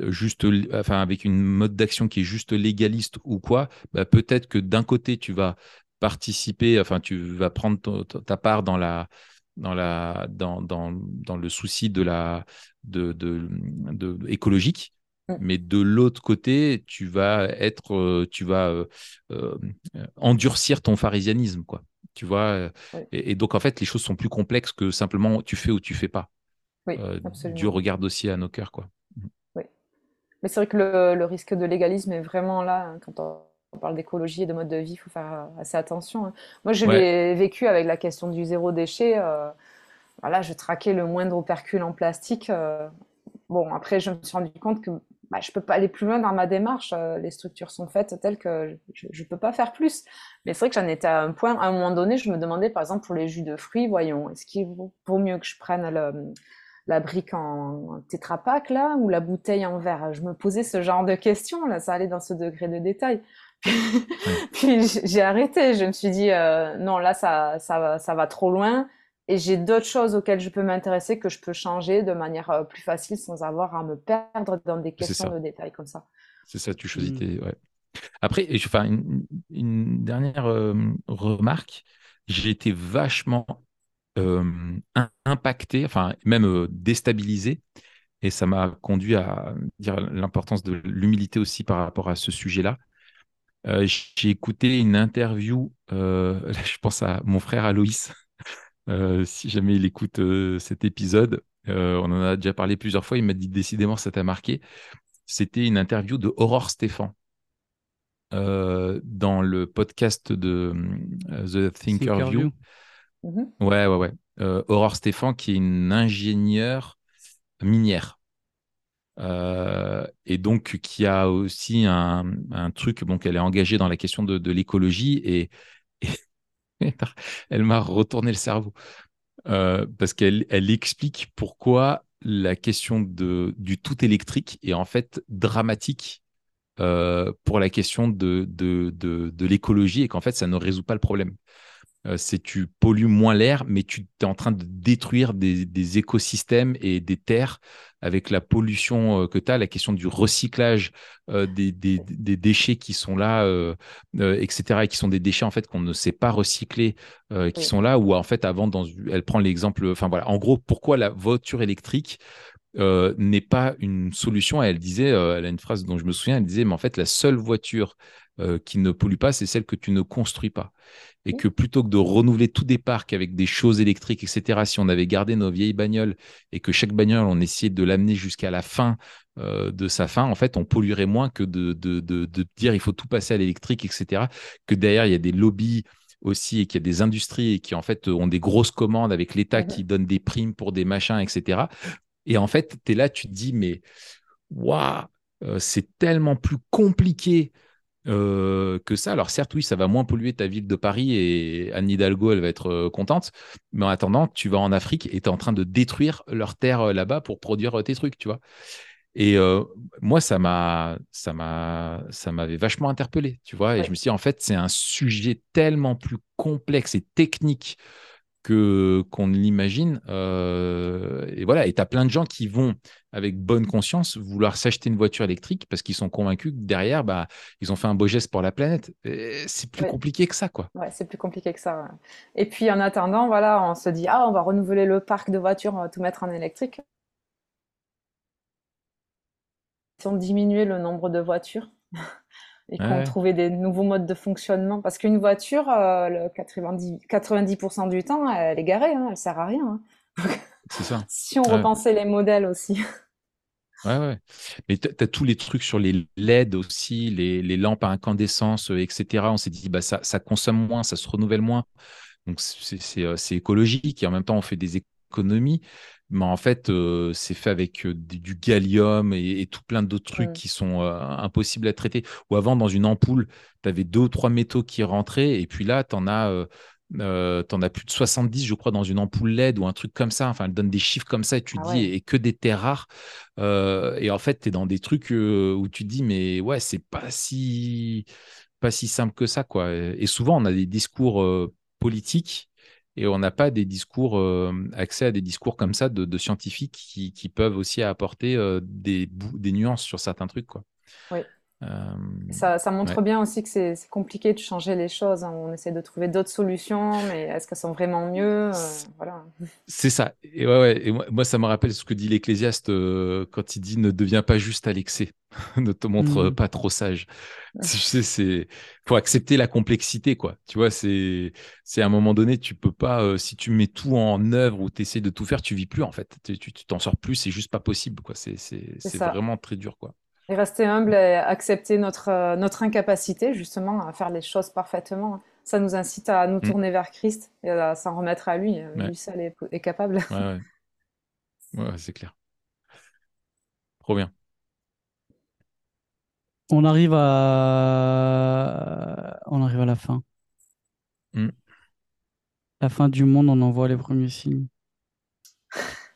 juste, enfin, avec une mode d'action qui est juste légaliste ou quoi, bah, peut-être que d'un côté, tu vas participer, enfin, tu vas prendre ta part dans la, dans, la, dans, dans, dans le souci de la, de, de écologique. Mm. Mais de l'autre côté, tu vas être, euh, tu vas euh, euh, endurcir ton pharisianisme, quoi. Tu vois. Et, donc en fait, les choses sont plus complexes que simplement tu fais ou tu fais pas. Oui, Dieu regarde aussi à nos cœurs, quoi. Mm. Oui. Mais c'est vrai que le, risque de légalisme est vraiment là hein, quand on parle d'écologie et de mode de vie, il faut faire assez attention. Hein. Moi, je l'ai vécu avec la question du zéro déchet. voilà, je traquais le moindre opercule en plastique. bon, après, je me suis rendu compte que bah, je peux pas aller plus loin dans ma démarche. Euh, les structures sont faites telles que je, ne peux pas faire plus. Mais c'est vrai que j'en étais à un point, à un moment donné, je me demandais, par exemple, pour les jus de fruits, voyons, est-ce qu'il vaut mieux que je prenne la brique en tétrapac, là, ou la bouteille en verre? Je me posais ce genre de questions, là, ça allait dans ce degré de détail. Puis j'ai arrêté, je me suis dit, euh, non, là, ça, ça, ça va trop loin et j'ai d'autres choses auxquelles je peux m'intéresser que je peux changer de manière euh, plus facile sans avoir à me perdre dans des questions de détails comme ça. C'est ça, tu choisis mmh. tes. Ouais. Après, enfin, une, une dernière euh, remarque, j'ai été vachement euh, impacté, enfin, même déstabilisé, et ça m'a conduit à dire l'importance de l'humilité aussi par rapport à ce sujet-là. j'ai écouté une interview, je pense à mon frère Aloïs, euh, si jamais il écoute euh, cet épisode, euh, on en a déjà parlé plusieurs fois. Il m'a dit décidément ça t'a marqué. C'était une interview de Aurore Stéphan dans le podcast de The Thinker View. Mm-hmm. Ouais, ouais, ouais. Aurore Stéphan, qui est une ingénieure minière. et donc qui a aussi un, truc, bon, qu'elle est engagée dans la question de, l'écologie et, elle m'a retourné le cerveau. Euh, parce qu'elle elle explique pourquoi la question du tout électrique est en fait dramatique euh, pour la question de, de l'écologie et qu'en fait, ça ne résout pas le problème. Euh, c'est tu pollues moins l'air, mais tu es en train de détruire des, écosystèmes et des terres avec la pollution euh, que tu as, la question du recyclage euh, des, déchets qui sont là, etc., et qui sont des déchets en fait qu'on ne sait pas recycler, qui sont là, ou en fait avant, dans, elle prend l'exemple, enfin voilà, en gros, pourquoi la voiture électrique n'est pas une solution. Elle disait, elle a une phrase dont je me souviens, elle disait, mais en fait, la seule voiture qui ne pollue pas, c'est celle que tu ne construis pas et que plutôt que de renouveler tous des parcs avec des choses électriques, etc., si on avait gardé nos vieilles bagnoles et que chaque bagnole, on essayait de l'amener jusqu'à la fin euh, de sa fin, en fait, on polluerait moins que de, de, de, dire il faut tout passer à l'électrique, etc., que derrière, il y a des lobbies aussi et qu'il y a des industries qui, en fait, ont des grosses commandes avec l'État qui donne des primes pour des machins, etc. Et en fait, tu es là, tu te dis, mais waouh, euh, c'est tellement plus compliqué euh, que ça. Alors certes, oui, ça va moins polluer ta ville de Paris et Anne Hidalgo, elle va être euh, contente. Mais en attendant, tu vas en Afrique et tu es en train de détruire leur terre euh, là-bas pour produire tes trucs, tu vois. Et moi, ça m'a, ça m'a, ça m'avait vachement interpellé, tu vois. Et je me suis dit, en fait, c'est un sujet tellement plus complexe et technique que qu'on ne l'imagine. Euh, et voilà, et tu as plein de gens qui vont, avec bonne conscience, vouloir s'acheter une voiture électrique parce qu'ils sont convaincus que derrière, bah, ils ont fait un beau geste pour la planète. C'est plus compliqué que ça, quoi. Ouais, c'est plus compliqué que ça. Et puis en attendant, voilà, on se dit, ah, on va renouveler le parc de voitures, on va tout mettre en électrique. Si on diminuait le nombre de voitures, et qu'on trouvait des nouveaux modes de fonctionnement. Parce qu'une voiture, euh, le 90%, 90 du temps, elle est garée, hein, elle sert à rien. Hein. C'est ça. si on repensait les modèles aussi. Ouais, ouais. Mais tu as tous les trucs sur les LED aussi, les, les lampes à incandescence, euh, etc. On s'est dit, bah, ça, ça consomme moins, ça se renouvelle moins. Donc, euh, c'est écologique et en même temps, on fait des économies mais en fait, euh, c'est fait avec euh, du gallium et, tout plein d'autres trucs qui sont euh, impossibles à traiter. Ou avant, dans une ampoule, tu avais deux ou trois métaux qui rentraient, et puis là, tu en as. as plus de 70, je crois, dans une ampoule LED ou un truc comme ça. Enfin, elle donne des chiffres comme ça et tu ah dis, et, que des terres rares. et en fait, tu es dans des trucs où tu dis, mais ouais, c'est pas si, pas si simple que ça, quoi. Et souvent, on a des discours politiques et on n'a pas des discours, euh, accès à des discours comme ça de, scientifiques qui, peuvent aussi apporter euh, des, nuances sur certains trucs. Oui. Euh, ça, montre bien aussi que c'est compliqué de changer les choses. Hein. On essaie de trouver d'autres solutions, mais est-ce qu'elles sont vraiment mieux voilà. C'est ça. Et, ouais, Et moi, ça me rappelle ce que dit l'Ecclésiaste quand il dit ne deviens pas juste à l'excès, ne te montre mmh. pas trop sage. C'est, faut accepter la complexité, quoi. Tu vois, c'est, à un moment donné, tu peux pas, si tu mets tout en œuvre ou tu essaies de tout faire, tu vis plus en fait. Tu t'en sors plus, c'est juste pas possible, quoi. C'est, c'est vraiment très dur, quoi. Et rester humble et accepter notre, euh, notre incapacité justement à faire les choses parfaitement. Ça nous incite à nous mm. tourner vers Christ et à s'en remettre à lui. Lui seul est, capable. Ouais, ouais. c'est clair. Trop bien. On arrive à, on arrive à la fin. Hmm. La fin du monde, on en voit les premiers signes.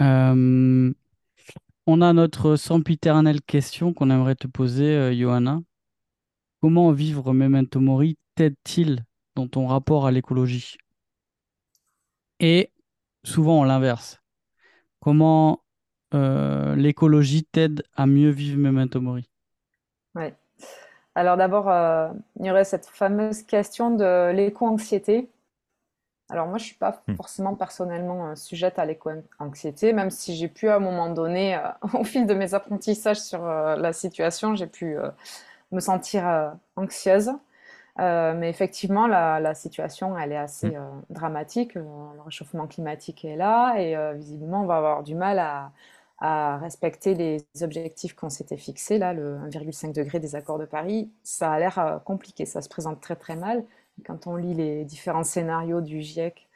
Euh, on a notre sempiternelle question qu'on aimerait te poser, euh, Johanna. Comment vivre Memento Mori t'aide-t-il dans ton rapport à l'écologie? Et souvent en l'inverse. Comment euh, l'écologie t'aide à mieux vivre Memento Mori? Oui. Alors d'abord, il y aurait cette fameuse question de l'éco-anxiété. Alors moi, je suis pas hmm. forcément personnellement euh, sujette à l'éco-anxiété, même si j'ai pu à un moment donné, euh, au fil de mes apprentissages sur euh, la situation, j'ai pu me sentir anxieuse. mais effectivement, la, situation, elle est assez hmm. dramatique. le réchauffement climatique est là et visiblement, on va avoir du mal à, à respecter les objectifs qu'on s'était fixés. Là, le 1,5 degré des accords de Paris, ça a l'air compliqué, ça se présente très très mal. Quand on lit les différents scénarios du GIEC,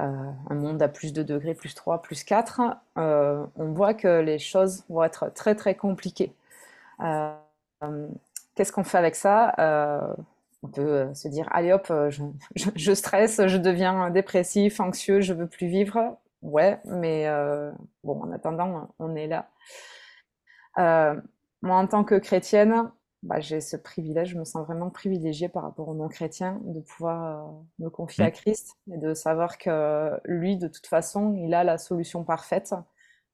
euh, un monde à plus de degrés, plus 3, plus 4, euh, on voit que les choses vont être très très compliquées. Euh, qu'est-ce qu'on fait avec ça? On peut se dire, allez hop, je, stresse, je deviens dépressif, anxieux, je veux plus vivre. Ouais, mais bon, en attendant, on est là. moi, en tant que chrétienne, bah, j'ai ce privilège, je me sens vraiment privilégiée par rapport aux non-chrétiens de pouvoir euh, me confier à mmh. Christ et de savoir que lui, de toute façon, il a la solution parfaite.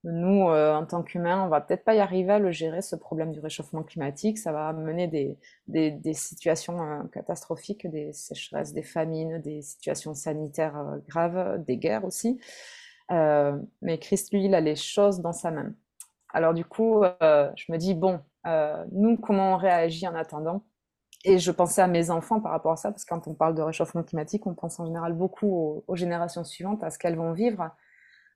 Nous, euh, en tant qu'humains, on va peut-être pas y arriver à le gérer, ce problème du réchauffement climatique. Ça va mener des, des, des situations euh, catastrophiques, des sécheresses, des famines, des situations sanitaires graves, des guerres aussi. mais Christ, lui, il a les choses dans sa main. Alors du coup, je me dis, bon, euh, nous, comment on réagit en attendant? Et je pensais à mes enfants par rapport à ça, parce que quand on parle de réchauffement climatique, on pense en général beaucoup aux, générations suivantes, à ce qu'elles vont vivre.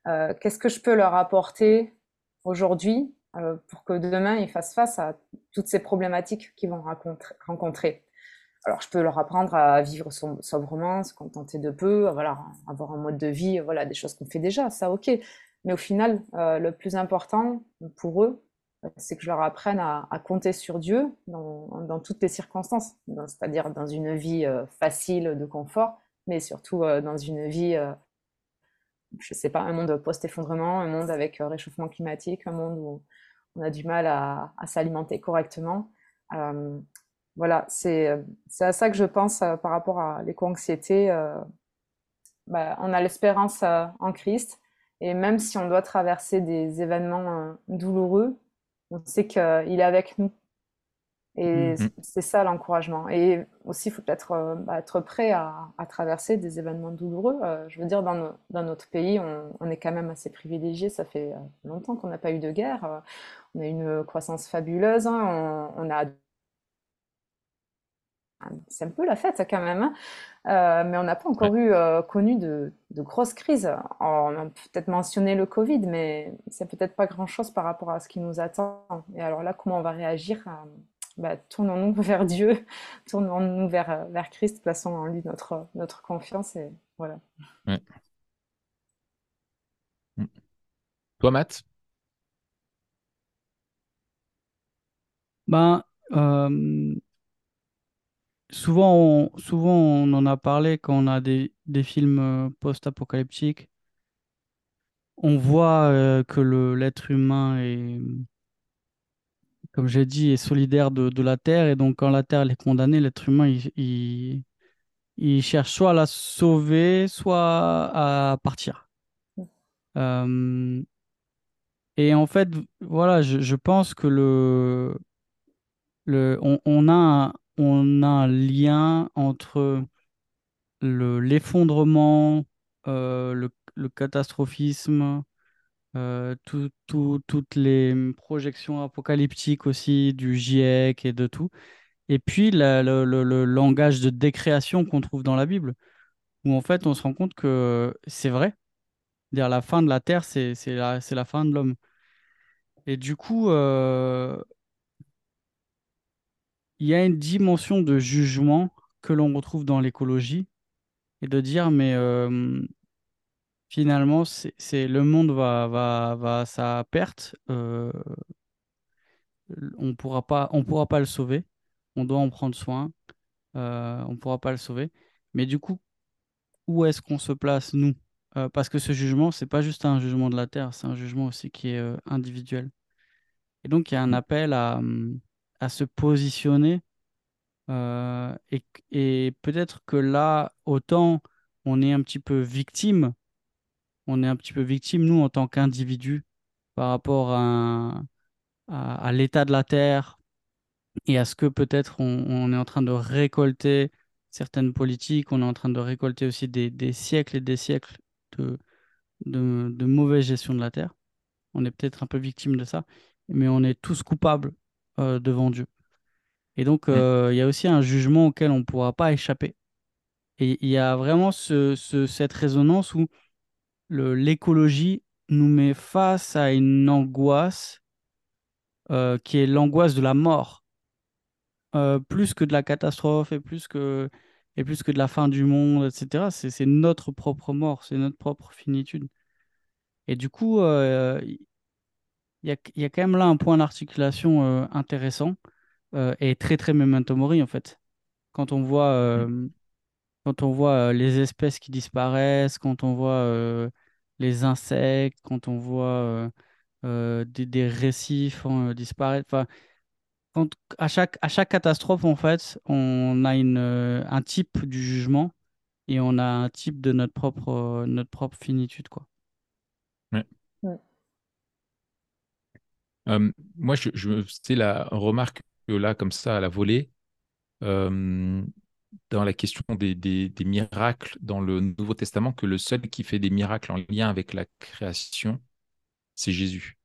Euh, qu'est-ce que je peux leur apporter aujourd'hui euh, pour que demain ils fassent face à toutes ces problématiques qu'ils vont rencontrer? Alors, je peux leur apprendre à vivre sobrement, se contenter de peu, voilà, avoir un mode de vie, voilà, des choses qu'on fait déjà, ça, ok. Mais au final, le plus important pour eux, c'est que je leur apprenne à, compter sur Dieu dans, toutes les circonstances, c'est-à-dire dans une vie euh, facile de confort, mais surtout euh, dans une vie, euh, je ne sais pas, un monde post-effondrement, un monde avec réchauffement climatique, un monde où on a du mal à, s'alimenter correctement. voilà, c'est à ça que je pense par rapport à l'éco-anxiété. Bah, on a l'espérance en Christ, et même si on doit traverser des événements douloureux, on sait qu'il est avec nous. Et mm-hmm. c'est ça l'encouragement. Et aussi, il faut peut-être euh, bah, être prêt à, traverser des événements douloureux. Euh, je veux dire, dans, notre pays, on, est quand même assez privilégié. Ça fait euh, longtemps qu'on n'a pas eu de guerre. on a une croissance fabuleuse. Hein. on, a c'est un peu la fête quand même, hein. euh, mais on n'a pas encore eu euh, connu de, grosses crises. on a peut-être mentionné le Covid, mais c'est peut-être pas grand-chose par rapport à ce qui nous attend. Et alors là, comment on va réagir euh, bah, Tournons-nous vers Dieu, tournons-nous vers, vers Christ, plaçons en lui notre, notre confiance et voilà. Mm. Toi, Matt? Ben, Souvent on, souvent, on en a parlé quand on a des, films euh, post-apocalyptiques. On voit euh, que l'être humain est, comme j'ai dit, est solidaire de, la Terre. Et donc, quand la Terre est condamnée, l'être humain, il, il, cherche soit à la sauver, soit à partir. Euh, et en fait, voilà, je, pense que le, le, on, on a un, on a un lien entre l'effondrement, euh, le, catastrophisme, euh, toutes les projections apocalyptiques aussi du GIEC et de tout, et puis le, langage de décréation qu'on trouve dans la Bible, où en fait on se rend compte que c'est vrai, dire la fin de la Terre, c'est la, la fin de l'homme. Et du coup, euh, il y a une dimension de jugement que l'on retrouve dans l'écologie et de dire mais euh, finalement c'est le monde va, va, va à sa perte. Euh, on pourra pas, on pourra pas le sauver. On doit en prendre soin. Euh, on ne pourra pas le sauver. Mais du coup, où est-ce qu'on se place, nous? Euh, Parce que ce jugement, c'est pas juste un jugement de la terre, c'est un jugement aussi qui est individuel. Et donc, il y a un mm. appel à, hum, à se positionner. et, et peut-être que là, autant on est un petit peu victime, on est un petit peu victime, nous, en tant qu'individu, par rapport à, à, l'état de la terre et à ce que peut-être on, est en train de récolter certaines politiques, on est en train de récolter aussi des, siècles et des siècles de, de, mauvaise gestion de la terre. On est peut-être un peu victime de ça, mais on est tous coupables euh, devant Dieu. Et donc, euh, il y a aussi un jugement auquel on ne pourra pas échapper. Et il y a vraiment ce, cette résonance où l'écologie nous met face à une angoisse euh, qui est l'angoisse de la mort, euh, plus que de la catastrophe et plus que, et plus que de la fin du monde, etc. C'est notre propre mort, c'est notre propre finitude. Et du coup, euh, il y, a, y, a, quand même là un point d'articulation intéressant et très très memento mori en fait. Quand on voit, mmh. quand on voit les espèces qui disparaissent, quand on voit les insectes, quand on voit euh, des, récifs hein, disparaître. Enfin, quand, à, chaque, à chaque catastrophe, en fait, on a une, euh, un type du jugement et on a un type de notre propre, euh, notre propre finitude. Quoi. Moi, je, je c'est la remarque que là, comme ça, à la volée, dans la question des, des, des, miracles dans le Nouveau Testament, que le seul qui fait des miracles en lien avec la création, c'est Jésus.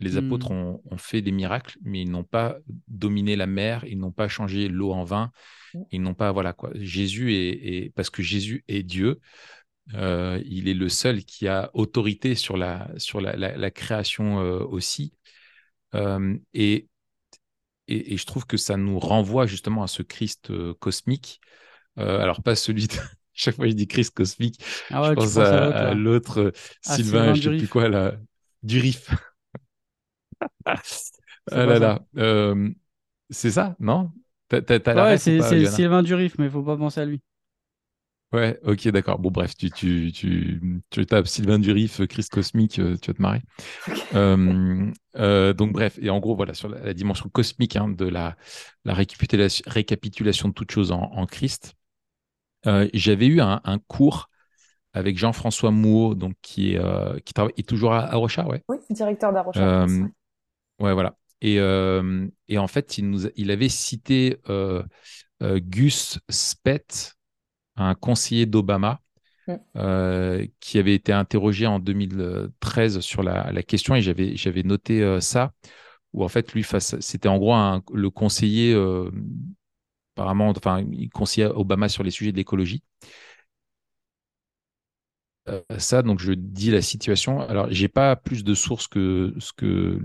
Les apôtres hmm. ont, fait des miracles, mais ils n'ont pas dominé la mer, ils n'ont pas changé l'eau en vin, ils n'ont pas, voilà quoi. Jésus est, parce que Jésus est Dieu, euh, il est le seul qui a autorité sur la, sur la, création euh, aussi. Euh, et, et, je trouve que ça nous renvoie justement à ce Christ cosmique. alors, pas celui de, chaque fois que je dis Christ cosmique, ah je pense à, l'autre Sylvain, je ne sais plus quoi, là, du RIF. ah là là. Euh, c'est ça, non? Ouais, c'est Sylvain Durif, mais il faut pas penser à lui. Ouais, ok, d'accord. Bon, bref, tu, tu, tu, tu tapes Sylvain Durif, Christ Cosmique, euh, tu vas te marrer. Euh, donc, bref, et en gros, voilà, sur la, dimension cosmique hein, de la, la récapitulation, récapitulation de toutes choses en, en Christ, j'avais eu un, un, cours avec Jean-François Mouot, donc qui est, euh, qui travaille est toujours à, Rocha, ouais? Oui, directeur d'Arocha. Euh, ouais, voilà. Et, euh, et, en fait, il, nous, il avait cité Gus Spett, un conseiller d'Obama, mm. qui avait été interrogé en 2013 sur la, la question, et j'avais, j'avais noté ça, où en fait, lui, c'était en gros le conseiller, apparemment, enfin, il conseillait Obama sur les sujets de l'écologie. Euh, ça, donc je dis la situation. Alors, j'ai pas plus de sources que ce que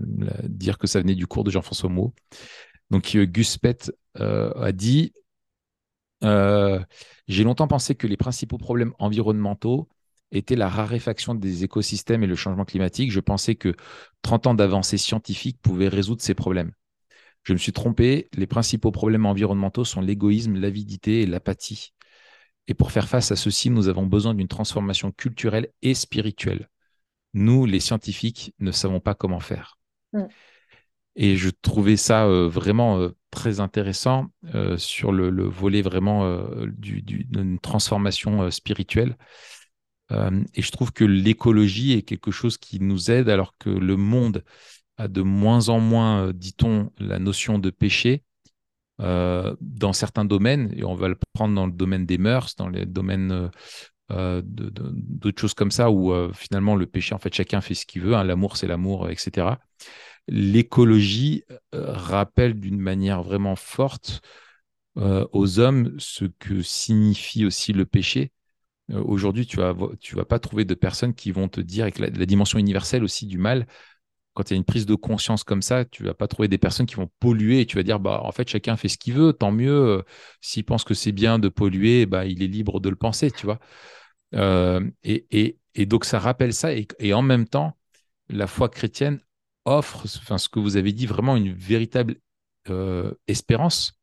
dire que ça venait du cours de Jean-François Maud. Donc, euh, Gus Pett euh, a dit J'ai longtemps pensé que les principaux problèmes environnementaux étaient la raréfaction des écosystèmes et le changement climatique. Je pensais que 30 ans d'avancée scientifique pouvaient résoudre ces problèmes. Je me suis trompé. Les principaux problèmes environnementaux sont l'égoïsme, l'avidité et l'apathie. Et pour faire face à ceci, nous avons besoin d'une transformation culturelle et spirituelle. Nous, les scientifiques, ne savons pas comment faire. Mm. Et je trouvais ça euh, vraiment euh, très intéressant euh, sur le, volet vraiment d'une transformation spirituelle. et je trouve que l'écologie est quelque chose qui nous aide alors que le monde a de moins en moins, dit-on, la notion de péché. Euh, dans certains domaines, et on va le prendre dans le domaine des mœurs, dans les domaines euh, euh d'autres choses comme ça, où euh, finalement le péché, en fait, chacun fait ce qu'il veut, hein, l'amour c'est l'amour, etc. L'écologie rappelle d'une manière vraiment forte aux hommes ce que signifie aussi le péché. Aujourd'hui, tu vas, tu vas pas trouver de personnes qui vont te dire, avec la dimension universelle aussi du mal, quand il y a une prise de conscience comme ça, tu vas pas trouver des personnes qui vont polluer et tu vas dire bah en fait chacun fait ce qu'il veut, tant mieux. Euh, s'il pense que c'est bien de polluer, bah il est libre de le penser, tu vois. Euh, et, et, et, donc ça rappelle ça et, en même temps la foi chrétienne offre, ce que vous avez dit, vraiment une véritable espérance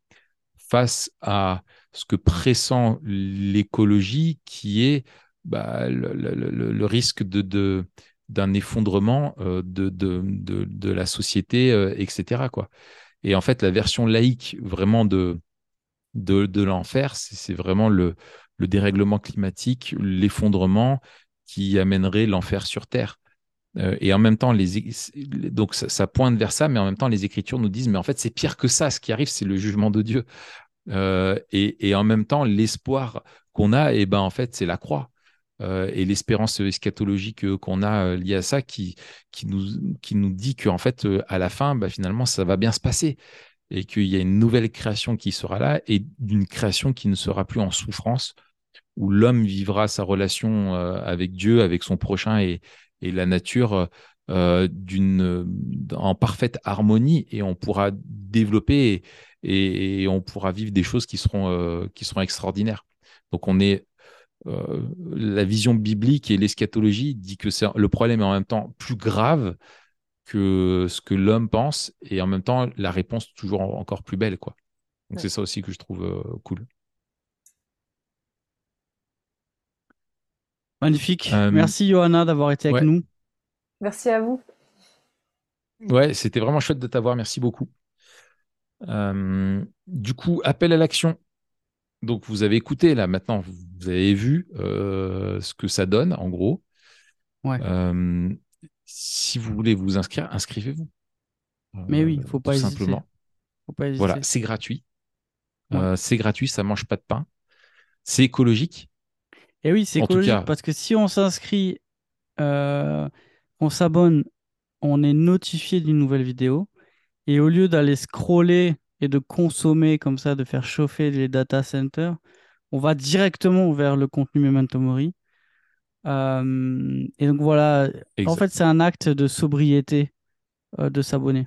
face à ce que pressent l'écologie, qui est bah, le, risque d'un effondrement de, de, la société, etc. Quoi. Et en fait, la version laïque vraiment de, l'enfer, c'est vraiment le dérèglement climatique, l'effondrement qui amènerait l'enfer sur Terre. Euh, et en même temps, donc ça, pointe vers ça, mais en même temps, les Écritures nous disent, mais en fait, c'est pire que ça. Ce qui arrive, c'est le jugement de Dieu. Euh, et, en même temps, l'espoir qu'on a, et eh ben, en fait, c'est la croix. Euh, et l'espérance eschatologique qu'on a liée à ça qui, qui, nous, qui nous dit qu'en fait, à la fin, bah, finalement, ça va bien se passer et qu'il y a une nouvelle création qui sera là et d'une création qui ne sera plus en souffrance, où l'homme vivra sa relation avec Dieu, avec son prochain et, et la nature euh, d'une en parfaite harmonie et on pourra développer et, on pourra vivre des choses qui seront euh, qui seront extraordinaires. Donc on est euh, la vision biblique et l'eschatologie dit que le problème est en même temps plus grave que ce que l'homme pense et en même temps la réponse toujours encore plus belle quoi. Donc c'est ça aussi que je trouve cool. Magnifique. Euh, Merci Johanna d'avoir été avec nous. Merci à vous. Ouais, c'était vraiment chouette de t'avoir. Merci beaucoup. Euh, du coup, appel à l'action. Donc, vous avez écouté là maintenant, vous avez vu euh, ce que ça donne en gros. Ouais. si vous voulez vous inscrire, inscrivez-vous. Mais oui, il faut pas simplement. Faut pas hésiter. Voilà, c'est gratuit. c'est gratuit, ça mange pas de pain. C'est écologique. Et oui, c'est écologique parce que si on s'inscrit, euh, on s'abonne, on est notifié d'une nouvelle vidéo. Et au lieu d'aller scroller et de consommer comme ça, de faire chauffer les data centers, on va directement vers le contenu Memento Mori. Euh, et donc voilà, en fait, c'est un acte de sobriété euh, de s'abonner.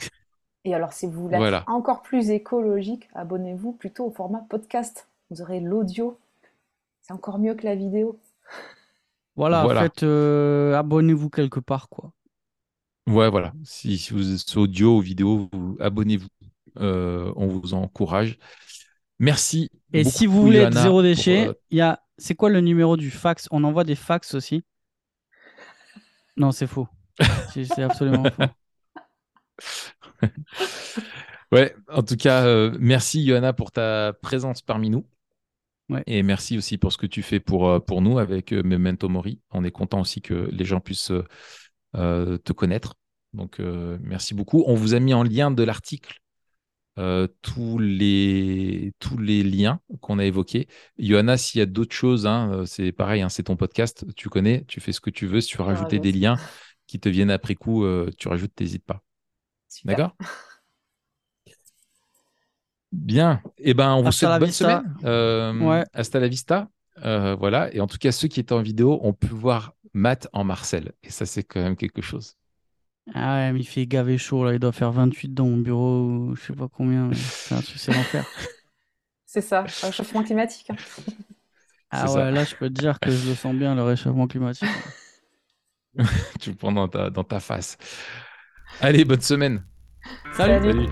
Et alors, si vous voulez être encore plus écologique, abonnez-vous plutôt au format podcast. Vous aurez l'audio c'est encore mieux que la vidéo. Voilà, en fait, euh, abonnez-vous quelque part, quoi. Ouais, voilà. Si, vous êtes audio ou vidéo, abonnez-vous. Euh, on vous encourage. Merci. Et si vous voulez être zéro déchet, euh, il y a. C'est quoi le numéro du fax? On envoie des fax aussi Non, c'est faux. c'est absolument faux. ouais, en tout cas, merci Johanna pour ta présence parmi nous. Et merci aussi pour ce que tu fais pour, euh, pour nous avec euh, Memento Mori. On est content aussi que les gens puissent euh, te connaître. Donc, merci beaucoup. On vous a mis en lien de l'article tous, les, tous les liens qu'on a évoqués. Johanna, s'il y a d'autres choses, hein, c'est pareil, hein, c'est ton podcast, tu connais, tu fais ce que tu veux. Si tu veux rajouter des liens qui te viennent après coup, tu rajoutes, n'hésite pas. D'accord? Bien. Eh ben, on vous souhaite bonne semaine. Euh, hasta la vista. Euh, voilà. Et en tout cas, ceux qui étaient en vidéo, on peut voir Matt en Marcel. Et ça, c'est quand même quelque chose. Ah ouais, mais il fait gavé chaud là. Il doit faire 28 dans mon bureau, je sais pas combien. C'est l'enfer. c'est ça, réchauffement climatique. Hein. Ah ouais, là, je peux te dire que je le sens bien, le réchauffement climatique. tu le prends dans ta, dans ta face. Allez, bonne semaine. Salut.